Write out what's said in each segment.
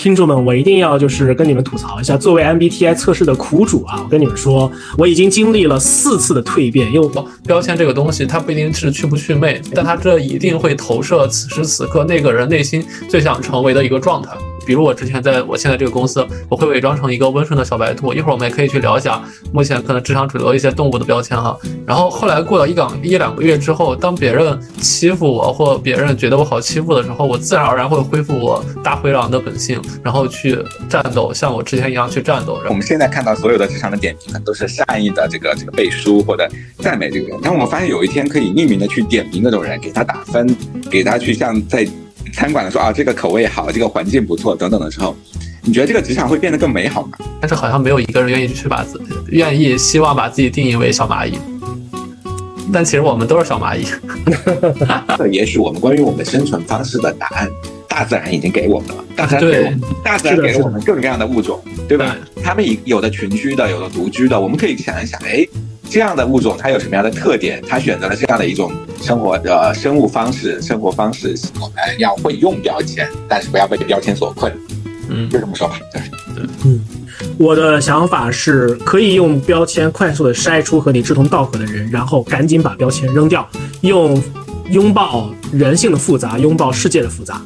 听众们，我一定要就是跟你们吐槽一下，作为 MBTI 测试的苦主啊，我跟你们说，我已经经历了四次的蜕变。因为标签这个东西，它不一定是去不去魅，但它这一定会投射此时此刻那个人内心最想成为的一个状态。比如我之前在我现在这个公司，我会伪装成一个温顺的小白兔。一会儿我们也可以去聊一下目前可能职场主流一些动物的标签哈。然后后来过了一两一两个月之后，当别人欺负我或别人觉得我好欺负的时候，我自然而然会恢复我大灰狼的本性，然后去战斗，像我之前一样去战斗。我们现在看到所有的职场的点评，可能都是善意的这个这个背书或者赞美这个人。当我们发现有一天可以匿名的去点评那种人，给他打分，给他去像在。餐馆的说啊，这个口味好，这个环境不错，等等的时候，你觉得这个职场会变得更美好吗？但是好像没有一个人愿意去把自愿意希望把自己定义为小蚂蚁，但其实我们都是小蚂蚁。也许我们关于我们生存方式的答案，大自然已经给我们了。大自然给我们，大自然给了我们各种各样的物种，对吧？他们有的群居的，有的独居的，我们可以想一想，哎。这样的物种它有什么样的特点？它选择了这样的一种生活的生物方式、生活方式。我们要会用标签，但是不要被标签所困。嗯，就这么说吧。对，嗯，我的想法是可以用标签快速的筛出和你志同道合的人，然后赶紧把标签扔掉，用拥抱人性的复杂，拥抱世界的复杂。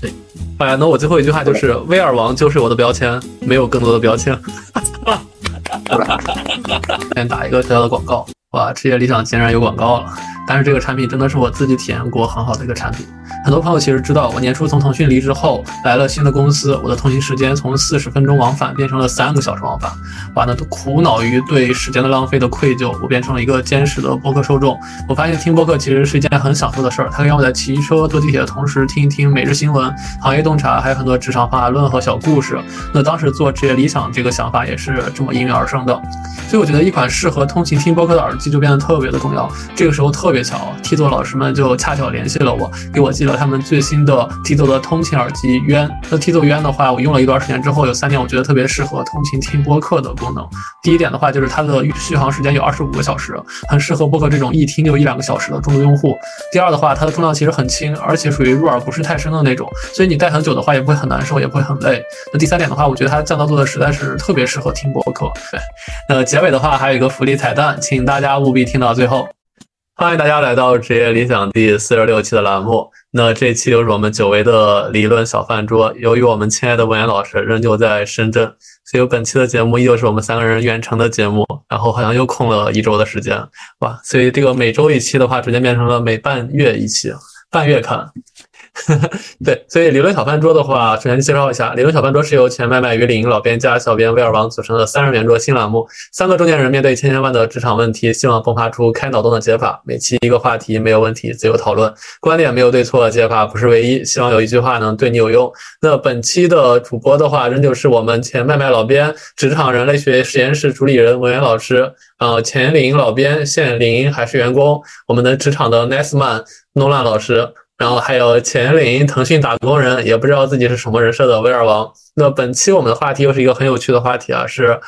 对，哎呀，那我最后一句话就是威尔王就是我的标签，没有更多的标签。先打一个小小的广告，哇，职业理想竟然有广告了！但是这个产品真的是我自己体验过很好的一个产品。很多朋友其实知道，我年初从腾讯离职后来了新的公司，我的通勤时间从四十分钟往返变成了三个小时往返。哇，那都苦恼于对时间的浪费的愧疚，我变成了一个坚实的播客受众。我发现听播客其实是一件很享受的事儿，它可以让我在骑车、坐地铁的同时听一听每日新闻、行业洞察，还有很多职场方法论和小故事。那当时做职业理想这个想法也是这么应运而生的。所以我觉得一款适合通勤听播客的耳机就变得特别的重要。这个时候特别巧，T 座老师们就恰巧联系了我，给我寄了他们最新的 T 座的通勤耳机渊。那 T 座渊的话，我用了一段时间之后，有三点我觉得特别适合通勤听播客的功能。第一点的话，就是它的续航时间有二十五个小时，很适合播客这种一听就一两个小时的重度用户。第二的话，它的重量其实很轻，而且属于入耳不是太深的那种，所以你戴很久的话也不会很难受，也不会很累。那第三点的话，我觉得它降噪做的实在是特别适合听播客。对，那结尾的话还有一个福利彩蛋，请大家大家务必听到最后。欢迎大家来到职业理想第四十六期的栏目。那这期又是我们久违的理论小饭桌。由于我们亲爱的文言老师仍旧在深圳，所以本期的节目依旧是我们三个人远程的节目。然后好像又空了一周的时间，哇！所以这个每周一期的话，逐渐变成了每半月一期，半月刊。对，所以理论小饭桌的话，首先介绍一下，理论小饭桌是由前麦麦鱼鳞老编加小编威尔王组成的三人圆桌新栏目。三个中年人面对千千万的职场问题，希望迸发出开脑洞的解法。每期一个话题，没有问题，自由讨论，观点没有对错，解法不是唯一。希望有一句话能对你有用。那本期的主播的话，仍旧是我们前麦麦老编、职场人类学实验室主理人文渊老师。呃，前领英老编，现领英还是员工，我们的职场的 nice man 诺兰老师。然后还有前领腾讯打工人，也不知道自己是什么人设的威尔王。那本期我们的话题又是一个很有趣的话题啊，是，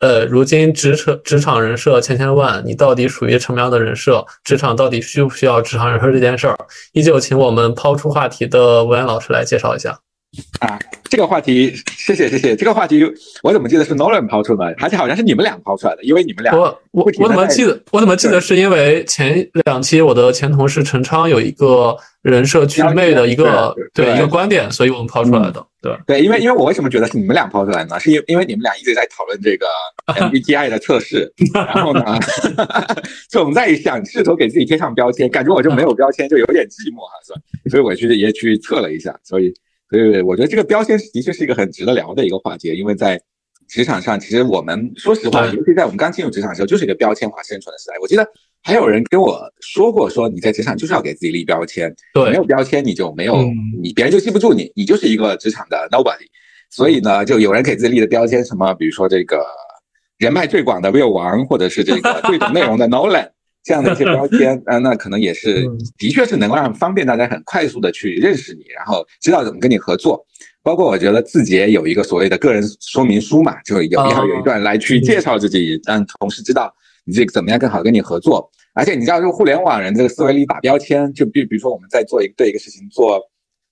呃，如今职场职场人设千千万，你到底属于什么样的人设？职场到底需不需要职场人设这件事儿？依旧请我们抛出话题的文言老师来介绍一下。啊，这个话题，谢谢谢谢。这个话题我怎么记得是 Nolan 抛出的，而且好像是你们俩抛出来的，因为你们俩。我我我怎么记得？我怎么记得是因为前两期我的前同事陈昌有一个人设祛魅的一个对一个观点，所以我们抛出来的。对对，因为因为我为什么觉得是你们俩抛出来呢？是因因为你们俩一直在讨论这个 MBTI 的测试，然后呢，总在想试图给自己贴上标签，感觉我就没有标签，就有点寂寞哈，是吧？所以我去也去测了一下，所以。对，我觉得这个标签的确是一个很值得聊的一个话题，因为在职场上，其实我们说实话，尤其在我们刚进入职场的时候，就是一个标签化生存的时代。我记得还有人跟我说过，说你在职场就是要给自己立标签，对，没有标签你就没有，你别人就记不住你，你就是一个职场的 nobody。所以呢，就有人给自己立的标签，什么比如说这个人脉最广的 Will 王，或者是这个最懂内容的 Nolan。这样的一些标签，啊，那可能也是，的确是能够让方便大家很快速的去认识你，然后知道怎么跟你合作。包括我觉得字节有一个所谓的个人说明书嘛，就有要有一段来去介绍自己，让同事知道你这个怎么样更好跟你合作。而且你知道，就互联网人这个思维里打标签，就比比如说我们在做一个对一个事情做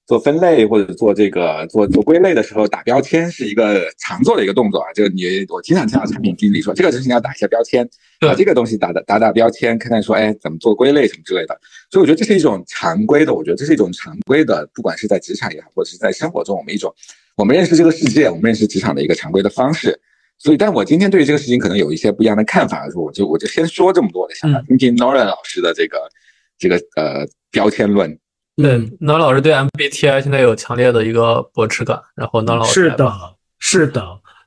做分类或者做这个做做归类的时候，打标签是一个常做的一个动作啊。就你我经常听到产品经理说，这个事情要打一下标签，把这个东西打打打打标签，看看说，哎，怎么做归类什么之类的。所以我觉得这是一种常规的，我觉得这是一种常规的，不管是在职场也好，或者是在生活中，我们一种我们认识这个世界，我们认识职场的一个常规的方式。所以，但我今天对于这个事情可能有一些不一样的看法，我就我就先说这么多的想法，听听 Nolan 老师的这个这个呃标签论。嗯，Nolan 老师对 MBTI 现在有强烈的一个驳斥感，然后 Nolan 老师是的，是的。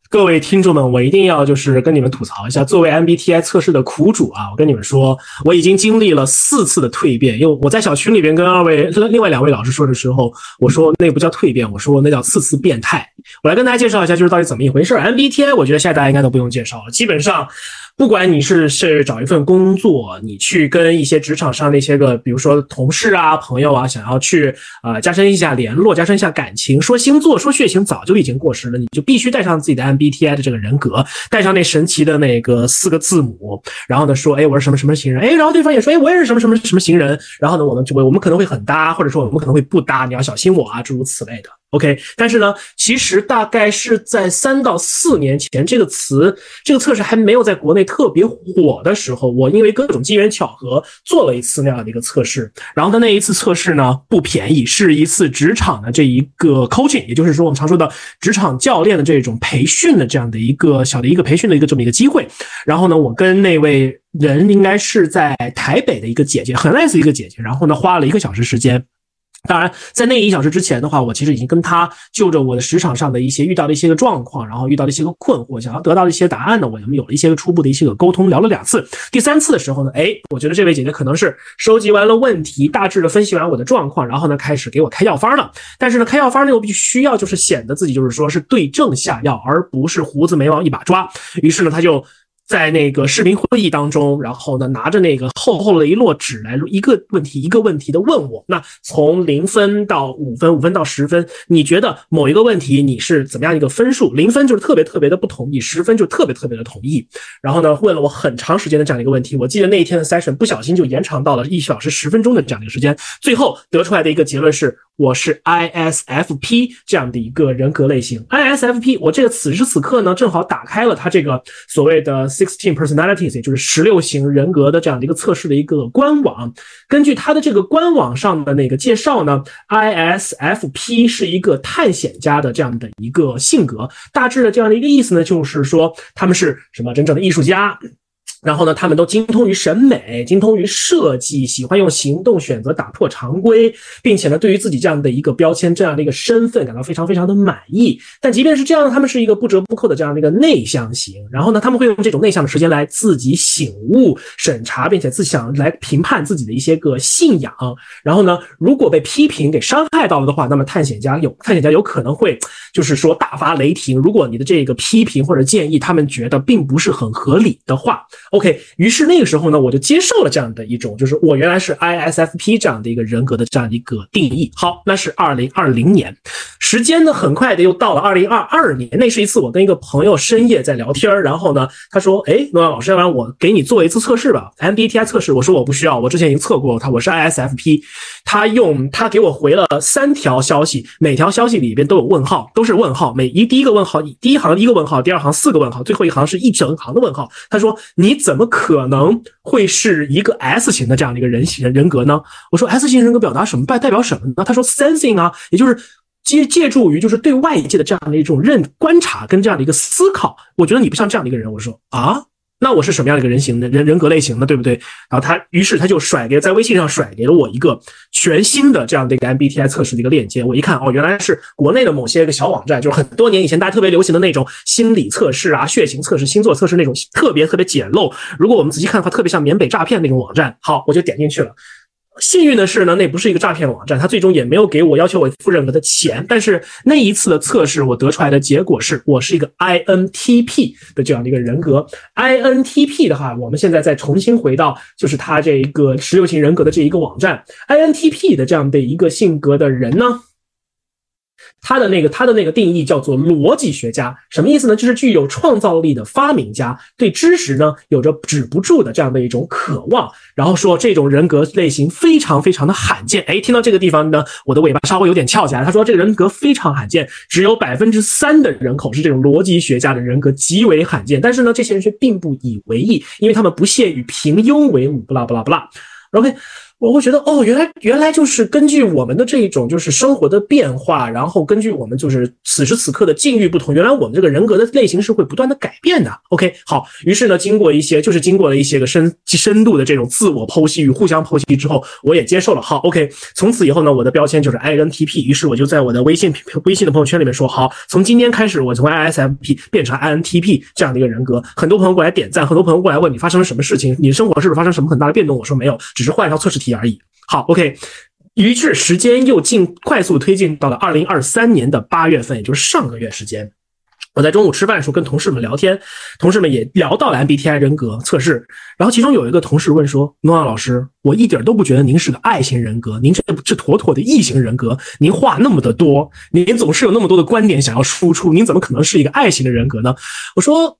各位听众们，我一定要就是跟你们吐槽一下，作为 MBTI 测试的苦主啊，我跟你们说，我已经经历了四次的蜕变。因为我在小群里边跟二位 另外两位老师说的时候，我说那不叫蜕变，我说那叫四次变态。我来跟大家介绍一下，就是到底怎么一回事。MBTI 我觉得现在大家应该都不用介绍了，基本上。不管你是是找一份工作，你去跟一些职场上那些个，比如说同事啊、朋友啊，想要去呃加深一下联络、加深一下感情，说星座、说血型早就已经过时了，你就必须带上自己的 MBTI 的这个人格，带上那神奇的那个四个字母，然后呢说，哎，我是什么什么型人，哎，然后对方也说，哎，我也是什么什么什么型人，然后呢，我们就会我们可能会很搭，或者说我们可能会不搭，你要小心我啊，诸如此类的。OK，但是呢，其实大概是在三到四年前，这个词这个测试还没有在国内特别火的时候，我因为各种机缘巧合做了一次那样的一个测试。然后的那一次测试呢，不便宜，是一次职场的这一个 coaching，也就是说我们常说的职场教练的这种培训的这样的一个小的一个培训的一个这么一个机会。然后呢，我跟那位人应该是在台北的一个姐姐，很 nice 一个姐姐。然后呢，花了一个小时时间。当然，在那一小时之前的话，我其实已经跟他就着我的职场上的一些遇到的一些个状况，然后遇到的一些个困惑，想要得到的一些答案呢，我们有了一些个初步的一些个沟通，聊了两次。第三次的时候呢，哎，我觉得这位姐姐可能是收集完了问题，大致的分析完我的状况，然后呢，开始给我开药方了。但是呢，开药方呢又必须要就是显得自己就是说是对症下药，而不是胡子眉毛一把抓。于是呢，他就。在那个视频会议当中，然后呢，拿着那个厚厚的一摞纸来一个问题一个问题的问我。那从零分到五分，五分到十分，你觉得某一个问题你是怎么样一个分数？零分就是特别特别的不同意，十分就特别特别的同意。然后呢，问了我很长时间的这样的一个问题。我记得那一天的 session 不小心就延长到了一小时十分钟的这样的一个时间。最后得出来的一个结论是。我是 ISFP 这样的一个人格类型，ISFP，我这个此时此刻呢，正好打开了它这个所谓的 Sixteen Personalities，也就是十六型人格的这样的一个测试的一个官网。根据它的这个官网上的那个介绍呢，ISFP 是一个探险家的这样的一个性格，大致的这样的一个意思呢，就是说他们是什么真正的艺术家。然后呢，他们都精通于审美，精通于设计，喜欢用行动选择打破常规，并且呢，对于自己这样的一个标签、这样的一个身份感到非常非常的满意。但即便是这样，他们是一个不折不扣的这样的一个内向型。然后呢，他们会用这种内向的时间来自己醒悟、审查，并且自想来评判自己的一些个信仰。然后呢，如果被批评给伤害到了的话，那么探险家有探险家有可能会就是说大发雷霆。如果你的这个批评或者建议他们觉得并不是很合理的话。OK，于是那个时候呢，我就接受了这样的一种，就是我原来是 ISFP 这样的一个人格的这样一个定义。好，那是二零二零年，时间呢很快的又到了二零二二年。那是一次我跟一个朋友深夜在聊天然后呢，他说：“哎，诺亚老师，要不然我给你做一次测试吧，MBTI 测试。”我说：“我不需要，我之前已经测过他，我是 ISFP。”他用他给我回了三条消息，每条消息里边都有问号，都是问号。每一第一个问号，第一行一个问号，第二行四个问号，最后一行是一整行的问号。他说：“你。”怎么可能会是一个 S 型的这样的一个人型人格呢？我说 S 型人格表达什么代代表什么呢？他说 Sensing 啊，也就是借借助于就是对外界的这样的一种认观察跟这样的一个思考。我觉得你不像这样的一个人。我说啊。那我是什么样的一个人形的人人格类型的，对不对？然后他于是他就甩给在微信上甩给了我一个全新的这样的一个 MBTI 测试的一个链接。我一看，哦，原来是国内的某些个小网站，就是很多年以前大家特别流行的那种心理测试啊、血型测试、星座测试那种特别特别简陋。如果我们仔细看的话，特别像缅北诈骗那种网站。好，我就点进去了。幸运的是呢，那不是一个诈骗网站，他最终也没有给我要求我付任何的钱。但是那一次的测试，我得出来的结果是我是一个 INTP 的这样的一个人格。INTP 的话，我们现在再重新回到就是他这一个十六型人格的这一个网站。INTP 的这样的一个性格的人呢？他的那个他的那个定义叫做逻辑学家，什么意思呢？就是具有创造力的发明家，对知识呢有着止不住的这样的一种渴望。然后说这种人格类型非常非常的罕见。哎，听到这个地方呢，我的尾巴稍微有点翘起来。他说这个人格非常罕见，只有百分之三的人口是这种逻辑学家的人格，极为罕见。但是呢，这些人却并不以为意，因为他们不屑与平庸为伍。不啦不啦不啦。OK。我会觉得哦，原来原来就是根据我们的这一种就是生活的变化，然后根据我们就是此时此刻的境遇不同，原来我们这个人格的类型是会不断的改变的。OK，好，于是呢，经过一些就是经过了一些个深深度的这种自我剖析与互相剖析之后，我也接受了。好，OK，从此以后呢，我的标签就是 INTP。于是我就在我的微信微信的朋友圈里面说，好，从今天开始，我从 ISFP 变成 INTP 这样的一个人格。很多朋友过来点赞，很多朋友过来问你发生了什么事情，你的生活是不是发生什么很大的变动？我说没有，只是换一套测试题。而已。好，OK。于是时间又进快速推进到了二零二三年的八月份，也就是上个月时间。我在中午吃饭的时候跟同事们聊天，同事们也聊到了 MBTI 人格测试。然后其中有一个同事问说：“诺亚老师，我一点都不觉得您是个爱型人格，您这这妥妥的异型人格。您话那么的多，您总是有那么多的观点想要输出，您怎么可能是一个爱型的人格呢？”我说。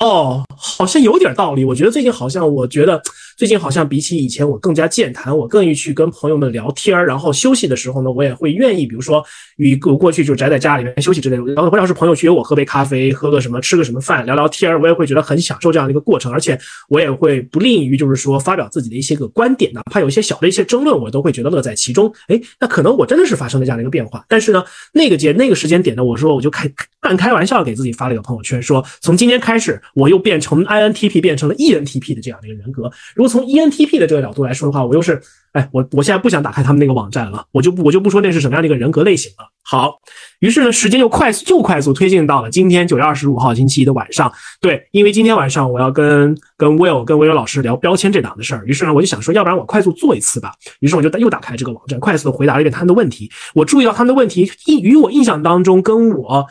哦，好像有点道理。我觉得最近好像，我觉得最近好像比起以前，我更加健谈，我更愿意去跟朋友们聊天儿。然后休息的时候呢，我也会愿意，比如说与我过去就宅在家里面休息之类的。然后要是朋友去约我喝杯咖啡，喝个什么，吃个什么饭，聊聊天儿，我也会觉得很享受这样的一个过程。而且我也会不吝于就是说发表自己的一些个观点，哪怕有一些小的一些争论，我都会觉得乐在其中。哎，那可能我真的是发生了这样的一个变化。但是呢，那个节那个时间点呢，我说我就开半开玩笑给自己发了一个朋友圈，说从今天开始。我又变成 INTP 变成了 ENTP 的这样的一个人格。如果从 ENTP 的这个角度来说的话，我又是，哎，我我现在不想打开他们那个网站了，我就我就不说那是什么样的一个人格类型了。好，于是呢，时间又快速又快速推进到了今天九月二十五号星期一的晚上。对，因为今天晚上我要跟跟 Will 跟 Will 老师聊标签这档的事儿，于是呢，我就想说，要不然我快速做一次吧。于是我就又打开这个网站，快速的回答了一遍他们的问题。我注意到他们的问题，印与我印象当中跟我。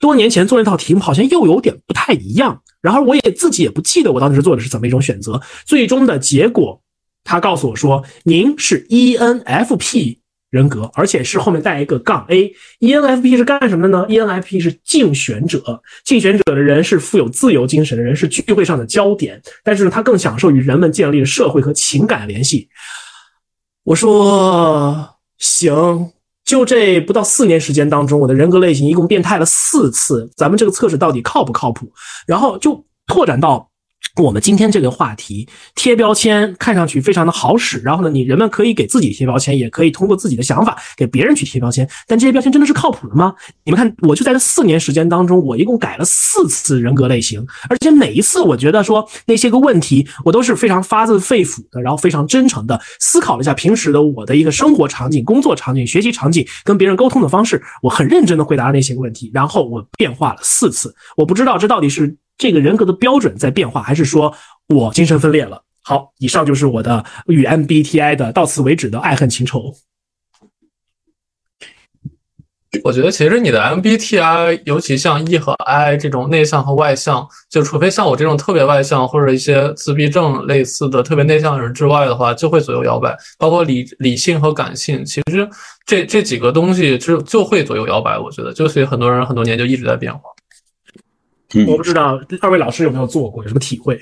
多年前做那套题目好像又有点不太一样，然后我也自己也不记得我当时做的是怎么一种选择。最终的结果，他告诉我说，您是 ENFP 人格，而且是后面带一个杠 A。ENFP 是干什么的呢？ENFP 是竞选者，竞选者的人是富有自由精神的人，是聚会上的焦点，但是他更享受与人们建立社会和情感联系。我说行。就这不到四年时间当中，我的人格类型一共变态了四次。咱们这个测试到底靠不靠谱？然后就拓展到。我们今天这个话题贴标签看上去非常的好使，然后呢，你人们可以给自己贴标签，也可以通过自己的想法给别人去贴标签。但这些标签真的是靠谱的吗？你们看，我就在这四年时间当中，我一共改了四次人格类型，而且每一次我觉得说那些个问题，我都是非常发自肺腑的，然后非常真诚的思考了一下平时的我的一个生活场景、工作场景、学习场景跟别人沟通的方式，我很认真的回答了那些个问题，然后我变化了四次。我不知道这到底是。这个人格的标准在变化，还是说我精神分裂了？好，以上就是我的与 MBTI 的到此为止的爱恨情仇。我觉得其实你的 MBTI，尤其像 E 和 I 这种内向和外向，就除非像我这种特别外向或者一些自闭症类似的特别内向的人之外的话，就会左右摇摆。包括理理性和感性，其实这这几个东西就就会左右摇摆。我觉得，就所以很多人很多年就一直在变化。我不知道二位老师有没有做过，有什么体会？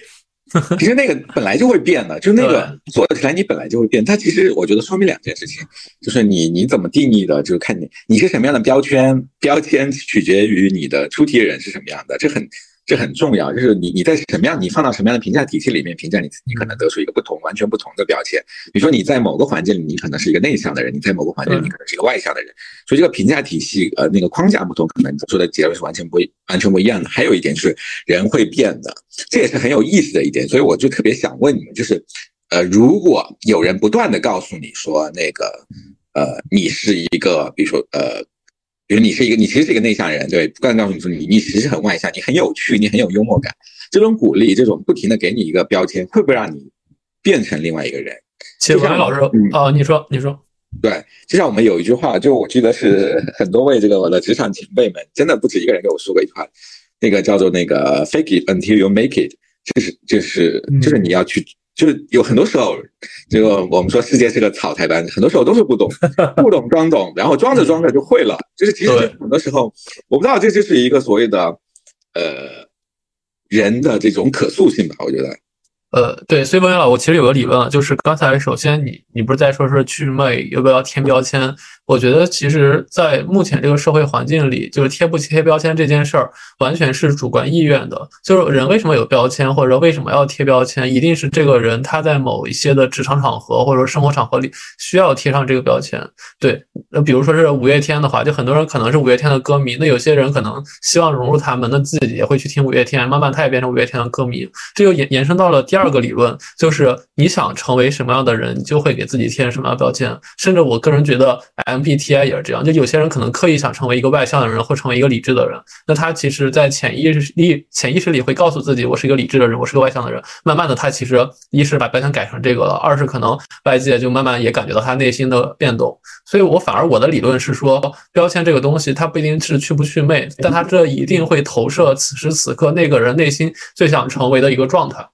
其实那个本来就会变的，就那个左右起来你本来就会变。它其实我觉得说明两件事情，就是你你怎么定义的，就是看你你是什么样的标签，标签取决于你的出题人是什么样的，这很。这很重要，就是你你在什么样，你放到什么样的评价体系里面评价你，你可能得出一个不同、完全不同的标签。比如说你在某个环境里，你可能是一个内向的人；你在某个环境里，你可能是一个外向的人。所以这个评价体系，呃，那个框架不同，可能得出的结论是完全不完全不一样的。还有一点就是人会变的，这也是很有意思的一点。所以我就特别想问你们，就是，呃，如果有人不断的告诉你说，那个，呃，你是一个，比如说，呃。比如你是一个，你其实是一个内向人，对，不断告诉你说你你其实很外向，你很有趣，你很有幽默感，这种鼓励，这种不停的给你一个标签，会不会让你变成另外一个人？其实老师，哦，你说，你说，对，就像我们有一句话，就我记得是很多位这个我的职场前辈们，真的不止一个人跟我说过一句话，那个叫做那个 fake it until you make it，就是就是就是你要去就是有很多时候，这个我们说世界是个草台班子，很多时候都是不懂，不懂装懂，然后装着装着就会了。就是其实很多时候，我不知道这就是一个所谓的呃人的这种可塑性吧，我觉得。呃，对，所以王源老，我其实有个理论，就是刚才首先你你不是在说是祛魅要不要贴标签？我觉得其实，在目前这个社会环境里，就是贴不贴标签这件事儿，完全是主观意愿的。就是人为什么有标签，或者为什么要贴标签，一定是这个人他在某一些的职场场合或者生活场合里需要贴上这个标签。对，那比如说是五月天的话，就很多人可能是五月天的歌迷，那有些人可能希望融入他们，那自己也会去听五月天，慢慢他也变成五月天的歌迷。这就延延伸到了第二个理论，就是你想成为什么样的人，你就会给自己贴什么样的标签。甚至我个人觉得。MBTI 也是这样，就有些人可能刻意想成为一个外向的人，或成为一个理智的人，那他其实，在潜意识里，潜意识里会告诉自己，我是一个理智的人，我是个外向的人。慢慢的，他其实一是把标签改成这个了，二是可能外界就慢慢也感觉到他内心的变动。所以我反而我的理论是说，标签这个东西，它不一定是去不去魅，但它这一定会投射此时此刻那个人内心最想成为的一个状态。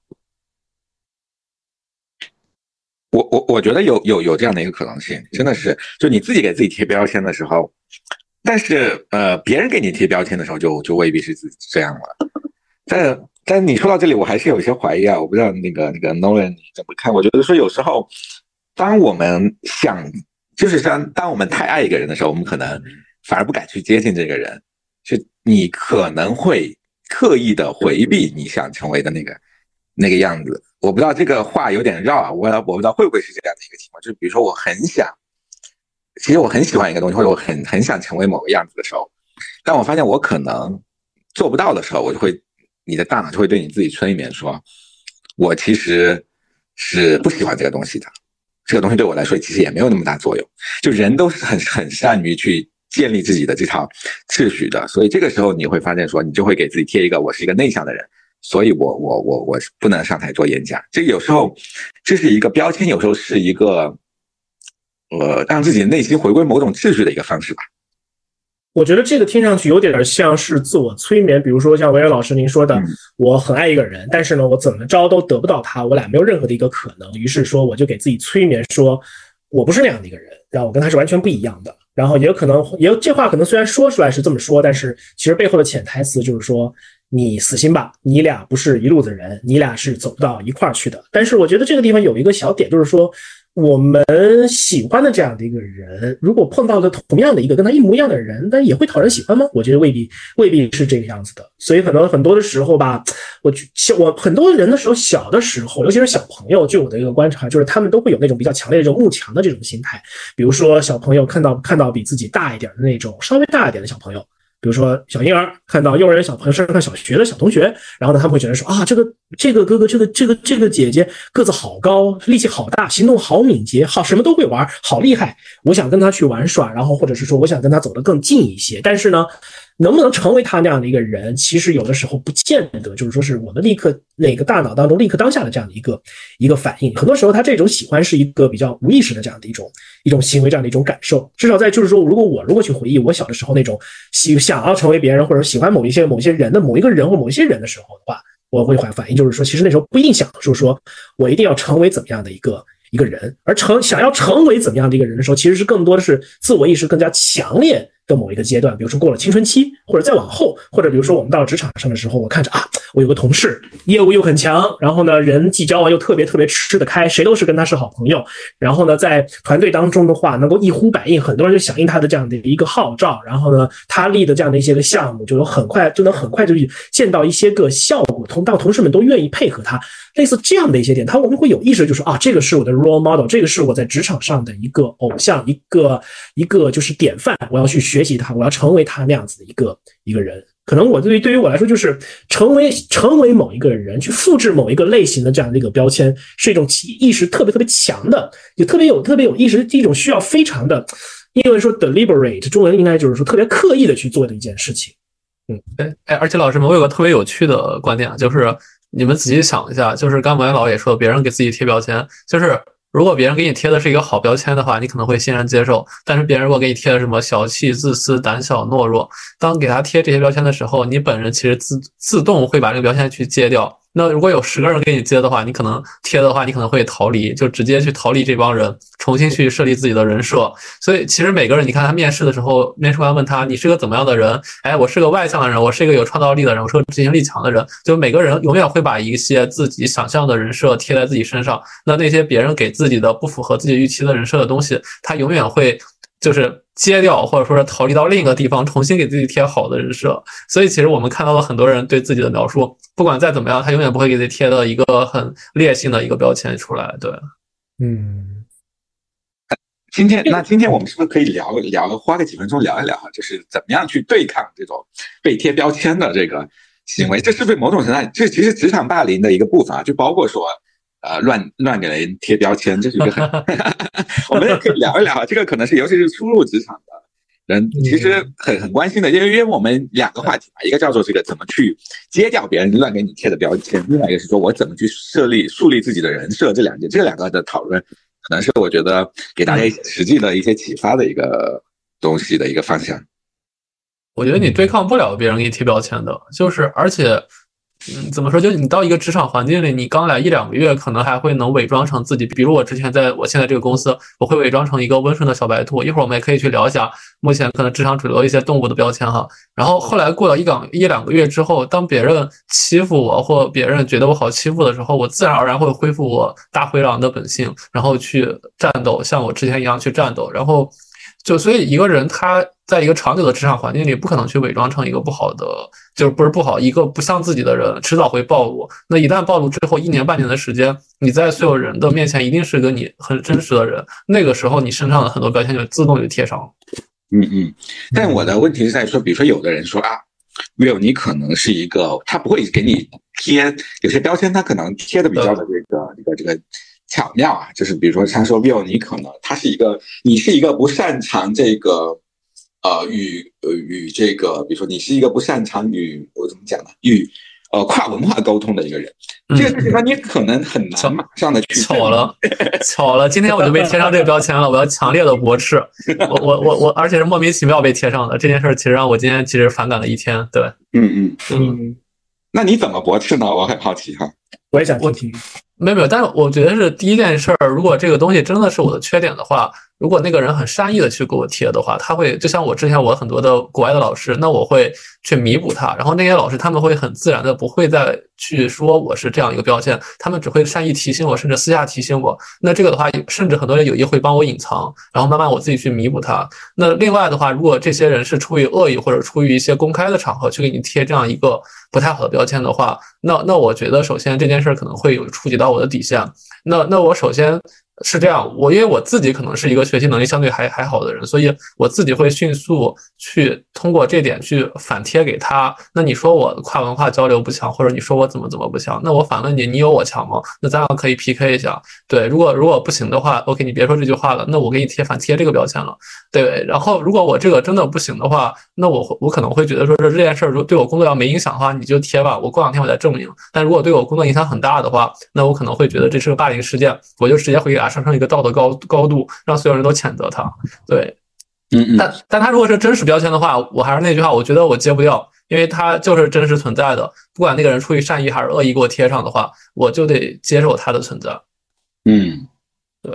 我我我觉得有有有这样的一个可能性，真的是，就你自己给自己贴标签的时候，但是呃，别人给你贴标签的时候，就就未必是这样了。但但你说到这里，我还是有些怀疑啊，我不知道那个那个 Nolan 你怎么看？我觉得说有时候，当我们想，就是像当我们太爱一个人的时候，我们可能反而不敢去接近这个人，就你可能会刻意的回避你想成为的那个那个样子。我不知道这个话有点绕啊，我我不知道会不会是这样的一个情况，就是比如说我很想，其实我很喜欢一个东西，或者我很很想成为某个样子的时候，但我发现我可能做不到的时候，我就会，你的大脑就会对你自己催眠说，我其实是不喜欢这个东西的，这个东西对我来说其实也没有那么大作用。就人都是很很善于去建立自己的这套秩序的，所以这个时候你会发现说，你就会给自己贴一个我是一个内向的人。所以，我我我我不能上台做演讲。这有时候，这是一个标签，有时候是一个，呃，让自己内心回归某种秩序的一个方式吧。我觉得这个听上去有点像是自我催眠。比如说，像维尔老师您说的，我很爱一个人，但是呢，我怎么着都得不到他，我俩没有任何的一个可能。于是说，我就给自己催眠，说我不是那样的一个人，然后我跟他是完全不一样的。然后也有可能，也有这话可能虽然说出来是这么说，但是其实背后的潜台词就是说。你死心吧，你俩不是一路子人，你俩是走不到一块儿去的。但是我觉得这个地方有一个小点，就是说我们喜欢的这样的一个人，如果碰到的同样的一个跟他一模一样的人，那也会讨人喜欢吗？我觉得未必，未必是这个样子的。所以很多很多的时候吧，我小我很多人的时候，小的时候，尤其是小朋友，据我的一个观察，就是他们都会有那种比较强烈的这种慕强的这种心态。比如说小朋友看到看到比自己大一点的那种稍微大一点的小朋友。比如说小婴儿看到幼儿园小朋友，甚至看小学的小同学，然后呢，他们会觉得说啊，这个这个哥哥，这个这个这个姐姐个子好高，力气好大，行动好敏捷，好什么都会玩，好厉害，我想跟他去玩耍，然后或者是说我想跟他走得更近一些，但是呢。能不能成为他那样的一个人，其实有的时候不见得就是说是我们立刻那个大脑当中立刻当下的这样的一个一个反应。很多时候，他这种喜欢是一个比较无意识的这样的一种一种行为，这样的一种感受。至少在就是说，如果我如果去回忆我小的时候那种喜想要成为别人或者喜欢某一些某些人的某一个人或某一些人的时候的话，我会反反应就是说，其实那时候不一定想就是说我一定要成为怎么样的一个一个人，而成想要成为怎么样的一个人的时候，其实是更多的是自我意识更加强烈。的某一个阶段，比如说过了青春期，或者再往后，或者比如说我们到了职场上的时候，我看着啊，我有个同事业务又很强，然后呢人际交往又特别特别吃得开，谁都是跟他是好朋友。然后呢在团队当中的话，能够一呼百应，很多人就响应他的这样的一个号召。然后呢他立的这样的一些个项目，就有很快就能很快就见到一些个效果，同当同事们都愿意配合他。类似这样的一些点，他我们会有意识，就是啊，这个是我的 role model，这个是我在职场上的一个偶像，一个一个就是典范，我要去学学习他，我要成为他那样子的一个一个人。可能我对于对于我来说，就是成为成为某一个人，去复制某一个类型的这样的一个标签，是一种意识特别特别强的，就特别有特别有意识一种需要非常的，英文说 deliberate，中文应该就是说特别刻意的去做的一件事情。嗯，哎哎，而且老师们，我有个特别有趣的观点啊，就是。你们仔细想一下，就是刚才老也说，别人给自己贴标签，就是如果别人给你贴的是一个好标签的话，你可能会欣然接受；但是别人如果给你贴的什么小气、自私、胆小、懦弱，当给他贴这些标签的时候，你本人其实自自动会把这个标签去揭掉。那如果有十个人给你接的话，你可能贴的话，你可能会逃离，就直接去逃离这帮人，重新去设立自己的人设。所以其实每个人，你看他面试的时候，面试官问他你是个怎么样的人？哎，我是个外向的人，我是一个有创造力的人，我是个执行力强的人。就每个人永远会把一些自己想象的人设贴在自己身上。那那些别人给自己的不符合自己预期的人设的东西，他永远会就是揭掉，或者说是逃离到另一个地方，重新给自己贴好的人设。所以其实我们看到了很多人对自己的描述，不管再怎么样，他永远不会给自己贴到一个很烈性的一个标签出来。对，嗯。今天那今天我们是不是可以聊聊，花个几分钟聊一聊哈，就是怎么样去对抗这种被贴标签的这个行为？这是不是某种程度上，这其实职场霸凌的一个部分啊？就包括说。呃，乱乱给人贴标签，这是一个很，我们也可以聊一聊啊。这个可能是尤其是初入职场的人，其实很很关心的，因为因为我们两个话题嘛，一个叫做这个怎么去揭掉别人乱给你贴的标签，另外一个是说我怎么去设立树立自己的人设，这两件这两个的讨论，可能是我觉得给大家实际的一些启发的一个东西的一个方向。我觉得你对抗不了别人给你贴标签的，就是而且。嗯，怎么说？就你到一个职场环境里，你刚来一两个月，可能还会能伪装成自己。比如我之前在我现在这个公司，我会伪装成一个温顺的小白兔。一会儿我们也可以去聊一下目前可能职场主流一些动物的标签哈。然后后来过了一两一两个月之后，当别人欺负我或别人觉得我好欺负的时候，我自然而然会恢复我大灰狼的本性，然后去战斗，像我之前一样去战斗。然后就所以一个人他。在一个长久的职场环境里，不可能去伪装成一个不好的，就是不是不好，一个不像自己的人，迟早会暴露。那一旦暴露之后，一年半年的时间，你在所有人的面前一定是个你很真实的人。那个时候，你身上的很多标签就自动就贴上了。嗯嗯。但我的问题是在说，比如说有的人说啊，Will，你可能是一个，他不会给你贴有些标签，他可能贴的比较的这个这个这个巧妙啊，就是比如说他说 Will，你可能他是一个，你是一个不擅长这个。呃，与呃与这个，比如说你是一个不擅长与我怎么讲呢？与呃跨文化沟通的一个人，这个事情呢你可能很难马上的去。巧了，巧了，今天我就被贴上这个标签了，我要强烈的驳斥。我我我我，而且是莫名其妙被贴上的这件事，其实让我今天其实反感了一天。对，嗯嗯嗯，那你怎么驳斥呢？我很好奇哈。我也想听。没有没有，但是我觉得是第一件事儿，如果这个东西真的是我的缺点的话。如果那个人很善意的去给我贴的话，他会就像我之前我很多的国外的老师，那我会去弥补他。然后那些老师他们会很自然的不会再去说我是这样一个标签，他们只会善意提醒我，甚至私下提醒我。那这个的话，甚至很多人有意会帮我隐藏，然后慢慢我自己去弥补他。那另外的话，如果这些人是出于恶意或者出于一些公开的场合去给你贴这样一个不太好的标签的话，那那我觉得首先这件事可能会有触及到我的底线。那那我首先。是这样，我因为我自己可能是一个学习能力相对还还好的人，所以我自己会迅速去通过这点去反贴给他。那你说我跨文化交流不强，或者你说我怎么怎么不强？那我反问你，你有我强吗？那咱俩可以 PK 一下。对，如果如果不行的话，OK，你别说这句话了，那我给你贴反贴这个标签了。对，然后如果我这个真的不行的话，那我我可能会觉得说这这件事儿如果对我工作要没影响的话，你就贴吧，我过两天我再证明。但如果对我工作影响很大的话，那我可能会觉得这是个霸凌事件，我就直接会给他。上升一个道德高高度，让所有人都谴责他。对，嗯，但但他如果是真实标签的话，我还是那句话，我觉得我接不掉，因为他就是真实存在的。不管那个人出于善意还是恶意给我贴上的话，我就得接受他的存在。嗯，对。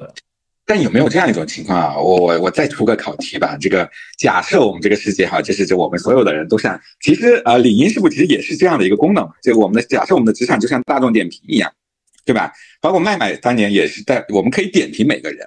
但有没有这样一种情况啊？我我我再出个考题吧。这个假设我们这个世界哈，就是这我们所有的人都像，其实呃，领英是不是其实也是这样的一个功能？就我们的假设，我们的职场就像大众点评一样。对吧？包括麦麦当年也是在，我们可以点评每个人，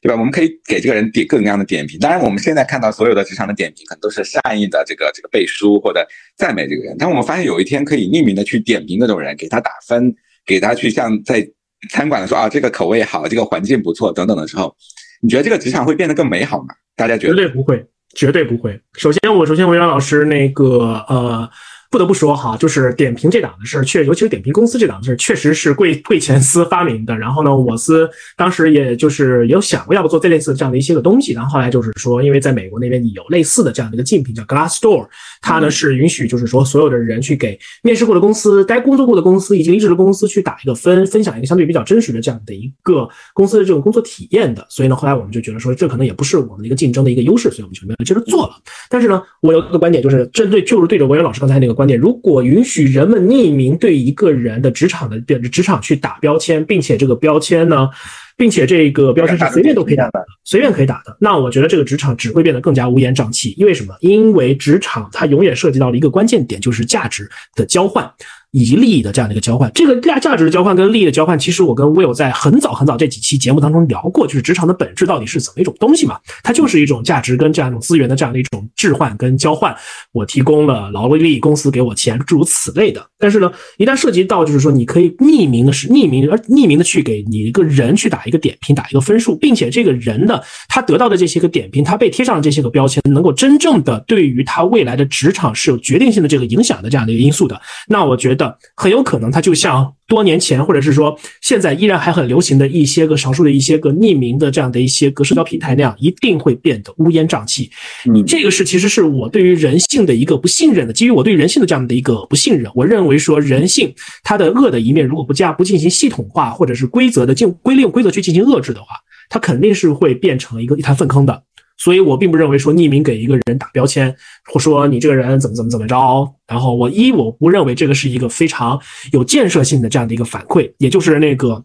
对吧？我们可以给这个人点各种各样的点评。当然，我们现在看到所有的职场的点评，可能都是善意的这个这个背书或者赞美这个人。但我们发现有一天可以匿名的去点评那种人，给他打分，给他去像在餐馆的说啊，这个口味好，这个环境不错等等的时候，你觉得这个职场会变得更美好吗？大家觉得？绝对不会，绝对不会。首先，我首先我让老师那个呃。不得不说哈，就是点评这档子事儿，确尤其是点评公司这档子事，确实是贵贵前司发明的。然后呢，我司当时也就是有想过要不做这类似这样的一些个东西。然后后来就是说，因为在美国那边你有类似的这样的一个竞品叫 Glassdoor，它呢是允许就是说所有的人去给面试过的公司、该工作过的公司以及离职的公司去打一个分，分享一个相对比较真实的这样的一个公司的这种工作体验的。所以呢，后来我们就觉得说，这可能也不是我们的一个竞争的一个优势，所以我们就没有接着做了。但是呢，我有个观点就是针对就是对着维尔老师刚才那个。观点，如果允许人们匿名对一个人的职场的职场去打标签，并且这个标签呢？并且这个标签是随便都可以打的，随便可以打的。那我觉得这个职场只会变得更加乌烟瘴气。因为什么？因为职场它永远涉及到了一个关键点，就是价值的交换。以及利益的这样的一个交换，这个价价值的交换跟利益的交换，其实我跟 Will 在很早很早这几期节目当中聊过，就是职场的本质到底是怎么一种东西嘛？它就是一种价值跟这样一种资源的这样的一种置换跟交换。我提供了劳力，公司给我钱，诸如此类的。但是呢，一旦涉及到就是说，你可以匿名的是匿名而匿名的去给你一个人去打一个点评，打一个分数，并且这个人的他得到的这些个点评，他被贴上的这些个标签，能够真正的对于他未来的职场是有决定性的这个影响的这样的一个因素的。那我觉得很有可能。它就像多年前，或者是说现在依然还很流行的一些个少数的一些个匿名的这样的一些个社交平台那样，一定会变得乌烟瘴气。你，这个是其实是我对于人性的一个不信任的，基于我对人性的这样的一个不信任，我认为说人性它的恶的一面，如果不加不进行系统化或者是规则的进规利用规则去进行遏制的话，它肯定是会变成一个一滩粪坑的。所以我并不认为说匿名给一个人打标签，或说你这个人怎么怎么怎么着。然后我一我不认为这个是一个非常有建设性的这样的一个反馈，也就是那个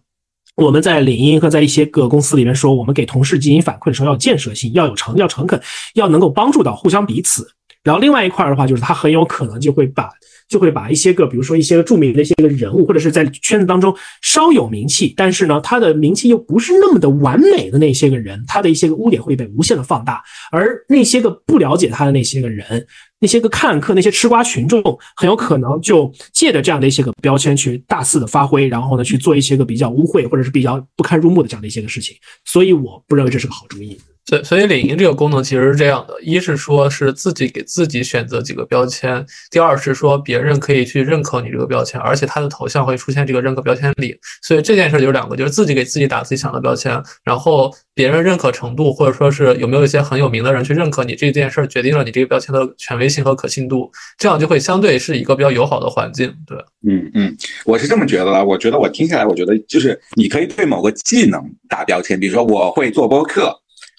我们在领英和在一些个公司里面说，我们给同事进行反馈的时候要建设性，要有诚要诚恳，要能够帮助到互相彼此。然后另外一块的话，就是他很有可能就会把。就会把一些个，比如说一些个著名的一些个人物，或者是在圈子当中稍有名气，但是呢，他的名气又不是那么的完美的那些个人，他的一些个污点会被无限的放大，而那些个不了解他的那些个人，那些个看客，那些吃瓜群众，很有可能就借着这样的一些个标签去大肆的发挥，然后呢去做一些个比较污秽或者是比较不堪入目的这样的一些个事情，所以我不认为这是个好主意。所，所以领英这个功能其实是这样的：一是说是自己给自己选择几个标签；第二是说别人可以去认可你这个标签，而且他的头像会出现这个认可标签里。所以这件事就是两个，就是自己给自己打自己想的标签，然后别人认可程度，或者说是有没有一些很有名的人去认可你这件事，决定了你这个标签的权威性和可信度。这样就会相对是一个比较友好的环境。对，嗯嗯，我是这么觉得的。我觉得我听下来，我觉得就是你可以对某个技能打标签，比如说我会做播客。